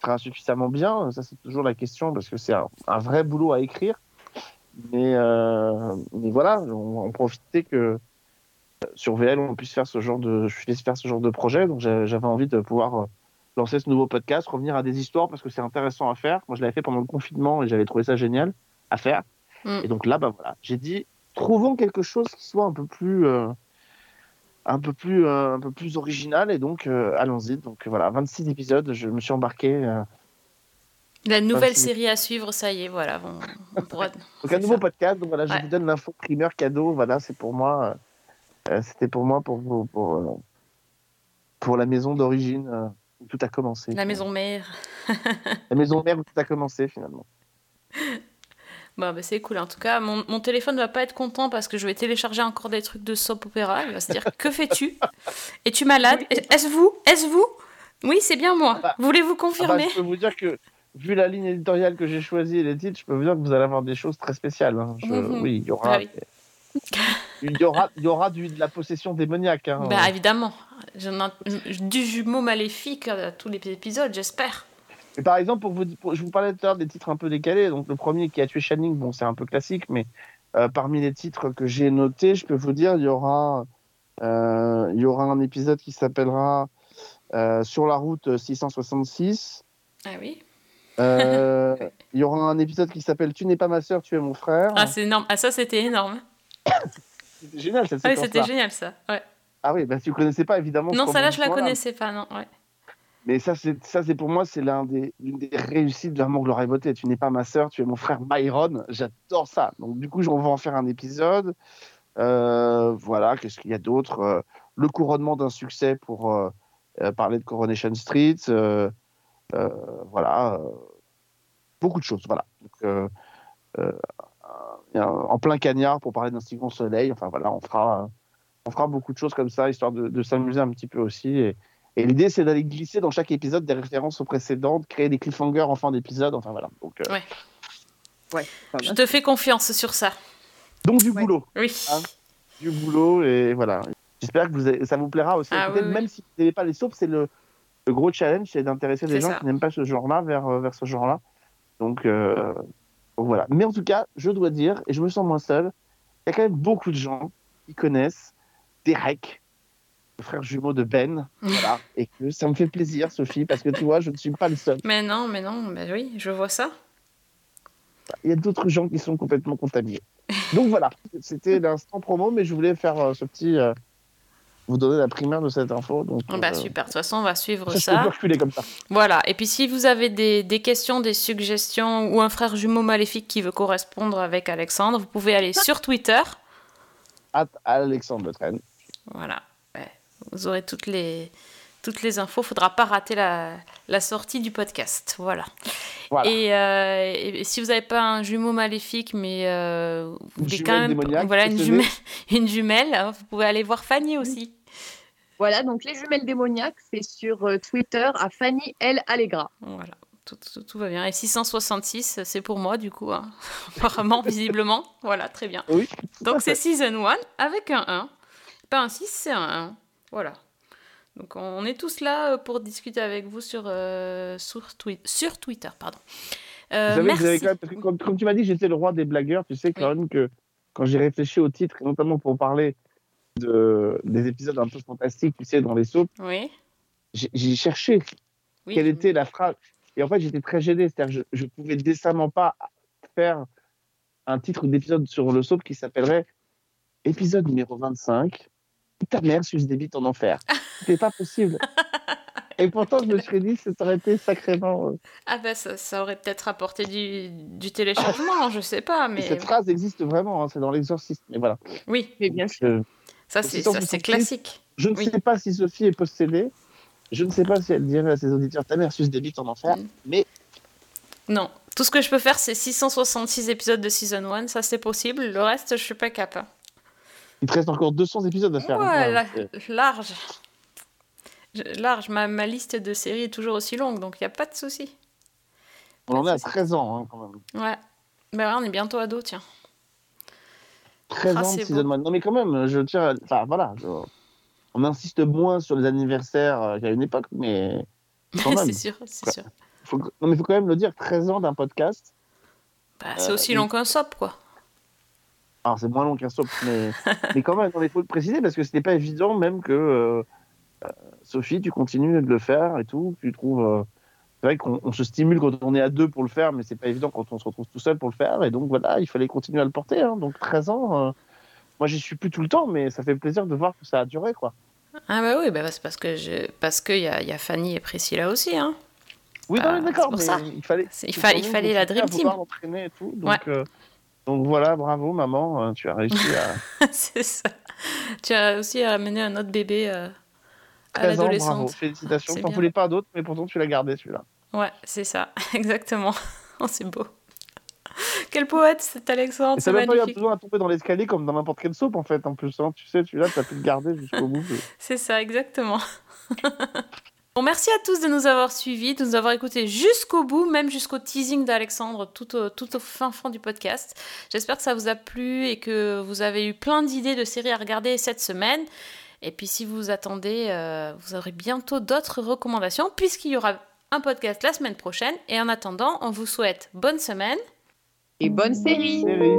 sera suffisamment bien. Ça, c'est toujours la question parce que c'est un, un vrai boulot à écrire. Mais, euh, mais voilà, on profiter que sur VL, on puisse faire ce genre de, je puisse faire ce genre de projet. Donc, j'avais envie de pouvoir euh, lancer ce nouveau podcast, revenir à des histoires parce que c'est intéressant à faire. Moi, je l'avais fait pendant le confinement et j'avais trouvé ça génial à faire. Mm. Et donc là, bah voilà, j'ai dit, trouvons quelque chose qui soit un peu plus, euh, un peu plus, euh, un peu plus original. Et donc, euh, allons-y. Donc voilà, 26 épisodes. Je me suis embarqué. La nouvelle série à suivre, ça y est, voilà. On, on pourra... donc un nouveau podcast. Donc voilà, je Ouais. vous donne l'info primeur cadeau. Voilà, c'est pour moi. Euh, C'était pour moi pour pour, pour, euh, pour la maison d'origine euh, où tout a commencé. La maison mère. La maison mère où tout a commencé finalement. Bah, c'est cool. En tout cas, mon, mon téléphone va pas être content parce que je vais télécharger encore des trucs de soap opéra. Il va se dire Que fais-tu? Es-tu malade? Est-ce vous? Est-ce vous? Oui, c'est bien moi. Voulez-vous Ah bah, confirmer? je peux vous dire que vu la ligne éditoriale que j'ai choisie et les titres, je peux vous dire que vous allez avoir des choses très spéciales. hein. Je- Mhm. Oui, il y aura. Ah oui. Il y aura, il y aura du, de la possession démoniaque. hein. Bah évidemment. J'en ai- Du jumeau maléfique à tous les épisodes, j'espère. Mais par exemple, pour vous, pour- je vous parlais tout à l'heure des titres un peu décalés. Donc le premier qui a tué Channing, bon, c'est un peu classique, mais euh, parmi les titres que j'ai notés, je peux vous dire, il y aura, euh, il y aura un épisode qui s'appellera euh, Sur la route 666. Ah oui Euh, il y aura un épisode qui s'appelle Tu n'es pas ma sœur, tu es mon frère. Ah, c'est énorme. Ah, ça, c'était énorme. C'était génial cette Ah oui, c'était génial ça. Ouais. Ah oui, bah, tu connaissais pas évidemment. Non, ça là, je la rebondissement-là. connaissais pas, non. Ouais. Mais ça, c'est ça, c'est pour moi, c'est l'un des, l'une des réussites de l'amour, gloire et beauté. Tu n'es pas ma sœur, tu es mon frère Byron. J'adore ça. Donc du coup, on va en faire un épisode. Euh, voilà, qu'est-ce qu'il y a d'autre Euh, Le couronnement d'un succès pour euh, parler de Coronation Street. euh, voilà, beaucoup de choses. Voilà. Donc, en plein cagnard pour parler d'un Second Soleil. Enfin voilà, on fera, euh, on fera beaucoup de choses comme ça, histoire de, de s'amuser un petit peu aussi. Et, et l'idée, c'est d'aller glisser dans chaque épisode des références aux précédents, de créer des cliffhangers en fin d'épisode. Enfin voilà. Donc, euh, Ouais. Ouais. Je te fais confiance sur ça. donc du boulot. Oui. hein, du boulot et voilà. J'espère que vous avez- ça vous plaira aussi. Ah, Peut-être oui, oui. même si vous n'aimez pas les soaps, c'est le, le gros challenge, c'est d'intéresser des gens ça. qui n'aiment pas ce genre-là vers, euh, vers ce genre-là. Donc, euh, donc voilà. Mais en tout cas, je dois dire, et je me sens moins seul, il y a quand même beaucoup de gens qui connaissent Derek, le frère jumeau de Ben. voilà. Et que ça me fait plaisir, Sophie, parce que tu vois, je ne suis pas le seul. Mais non, mais non, mais oui, je vois ça. Il y a d'autres gens qui sont complètement contaminés. Donc voilà, c'était l'instant promo, mais je voulais faire euh, ce petit. euh, vous donner la primaire de cette info. Donc, Ah Bah euh, super, de toute façon on va suivre ça, je peux ça. plus reculer comme ça. Voilà, et puis si vous avez des, des questions, des suggestions ou un frère jumeau maléfique qui veut correspondre avec Alexandre, vous pouvez aller sur Twitter. At Alexandre Le Train. Voilà, ouais, vous aurez toutes les, toutes les infos. Faudra pas rater la, la sortie du podcast. Voilà. Voilà. Et, euh, et si vous n'avez pas un jumeau maléfique, mais euh, vous Une jumelle quand même, démoniaque, voilà, une jumelle, une jumelle, hein, vous pouvez aller voir Fanny aussi. Voilà, donc les jumelles démoniaques, c'est sur euh, Twitter à Fanny L. Allegra. Voilà, tout, tout- tout va bien. Et 666, c'est pour moi, du coup, hein. apparemment, visiblement. Voilà, très bien. Oui. Donc c'est Season 1 avec un 1. Pas un 6, c'est un 1. Voilà. Donc on est tous là euh, pour discuter avec vous sur, euh, sur, Twi- sur Twitter. Pardon. Euh, Vous savez, merci. vous avez quand même- parce que comme, comme tu m'as dit, j'étais le roi des blagueurs. Tu sais quand même que quand j'ai réfléchi au titre, notamment pour parler de, des épisodes un peu fantastiques, tu sais, dans les soaps, Oui. j'ai cherché Oui. quelle était la phrase. Et en fait, j'étais très gêné. C'est-à-dire que je, je pouvais décemment pas faire un titre d'épisode sur le soap qui s'appellerait épisode numéro 25. Ta mère suce des bites en enfer. C'était pas possible. Et pourtant, je me suis dit, ça aurait été sacrément. euh, Ah bah ça, ça aurait peut-être apporté du, du téléchargement, je sais pas, Et mais... Cette phrase existe vraiment, hein, c'est dans l'exorciste. Mais voilà. Oui, mais bien sûr. Euh, Ça, c'est classique. Je ne Oui. sais pas si Sophie est possédée. Je ne sais pas si elle dirait à ses auditeurs ta mère suce des bites en enfer. Mm. Mais Non. Tout ce que je peux faire, c'est 666 épisodes de Season 1, ça c'est possible. Le reste, je suis pas capable. il te reste encore 200 épisodes à faire. Ouais, la- c'est- large. Large, ma, ma liste de séries est toujours aussi longue, donc il n'y a pas de souci. On en est à 13 ans hein, quand même. Ouais. Ben ouais, on est bientôt ado, tiens. 13 Ah, ans de c'est season beau. one. Non mais quand même, je tiens. à- Enfin voilà. je- On insiste moins sur les anniversaires euh, qu'à une époque, mais c'est sûr, c'est sûr. Faut... Non mais il faut quand même le dire, 13 ans d'un podcast. Bah, c'est Euh, aussi oui. long qu'un sop, quoi. Alors c'est moins long qu'un soap, mais, mais quand même, il faut le préciser parce que c'était pas évident même que euh, Sophie, tu continues de le faire et tout. Tu trouves. C'est vrai qu'on on se stimule quand on est à deux pour le faire, mais c'est pas évident quand on se retrouve tout seul pour le faire. Et donc voilà, il fallait continuer à le porter. hein. Donc 13 ans, euh, moi j'y suis plus tout le temps, mais ça fait plaisir de voir que ça a duré quoi. Ah bah oui, bah c'est parce que je... parce qu'il y a, y a Fanny et Priscilla aussi, hein. Oui, Bah, d'accord, mais ça. il fallait. Il fa- il fallait la Dream Team. et tout. Donc, Ouais. euh, donc voilà, bravo maman, euh, tu as réussi à. c'est ça. Tu as aussi ramené un autre bébé euh, à 13 ans, bravo, l'adolescente. félicitations. C'est T'en bien. voulais pas d'autres, mais pourtant tu l'as gardé celui-là. Ouais, c'est ça, exactement. Oh, c'est beau. Quel poète cet Alexandre, ça n'a pas besoin de tomber dans l'escalier comme dans n'importe quelle soupe en fait. En plus, hein. tu sais, celui-là, tu as pu le garder jusqu'au bout. C'est ça, exactement. bon, merci à tous de nous avoir suivis, de nous avoir écoutés jusqu'au bout, même jusqu'au teasing d'Alexandre, tout au, tout au fin fond du podcast. J'espère que ça vous a plu et que vous avez eu plein d'idées de séries à regarder cette semaine. Et puis si vous attendez, euh, vous aurez bientôt d'autres recommandations, puisqu'il y aura un podcast la semaine prochaine. Et en attendant, on vous souhaite bonne semaine. Et bonne série Série.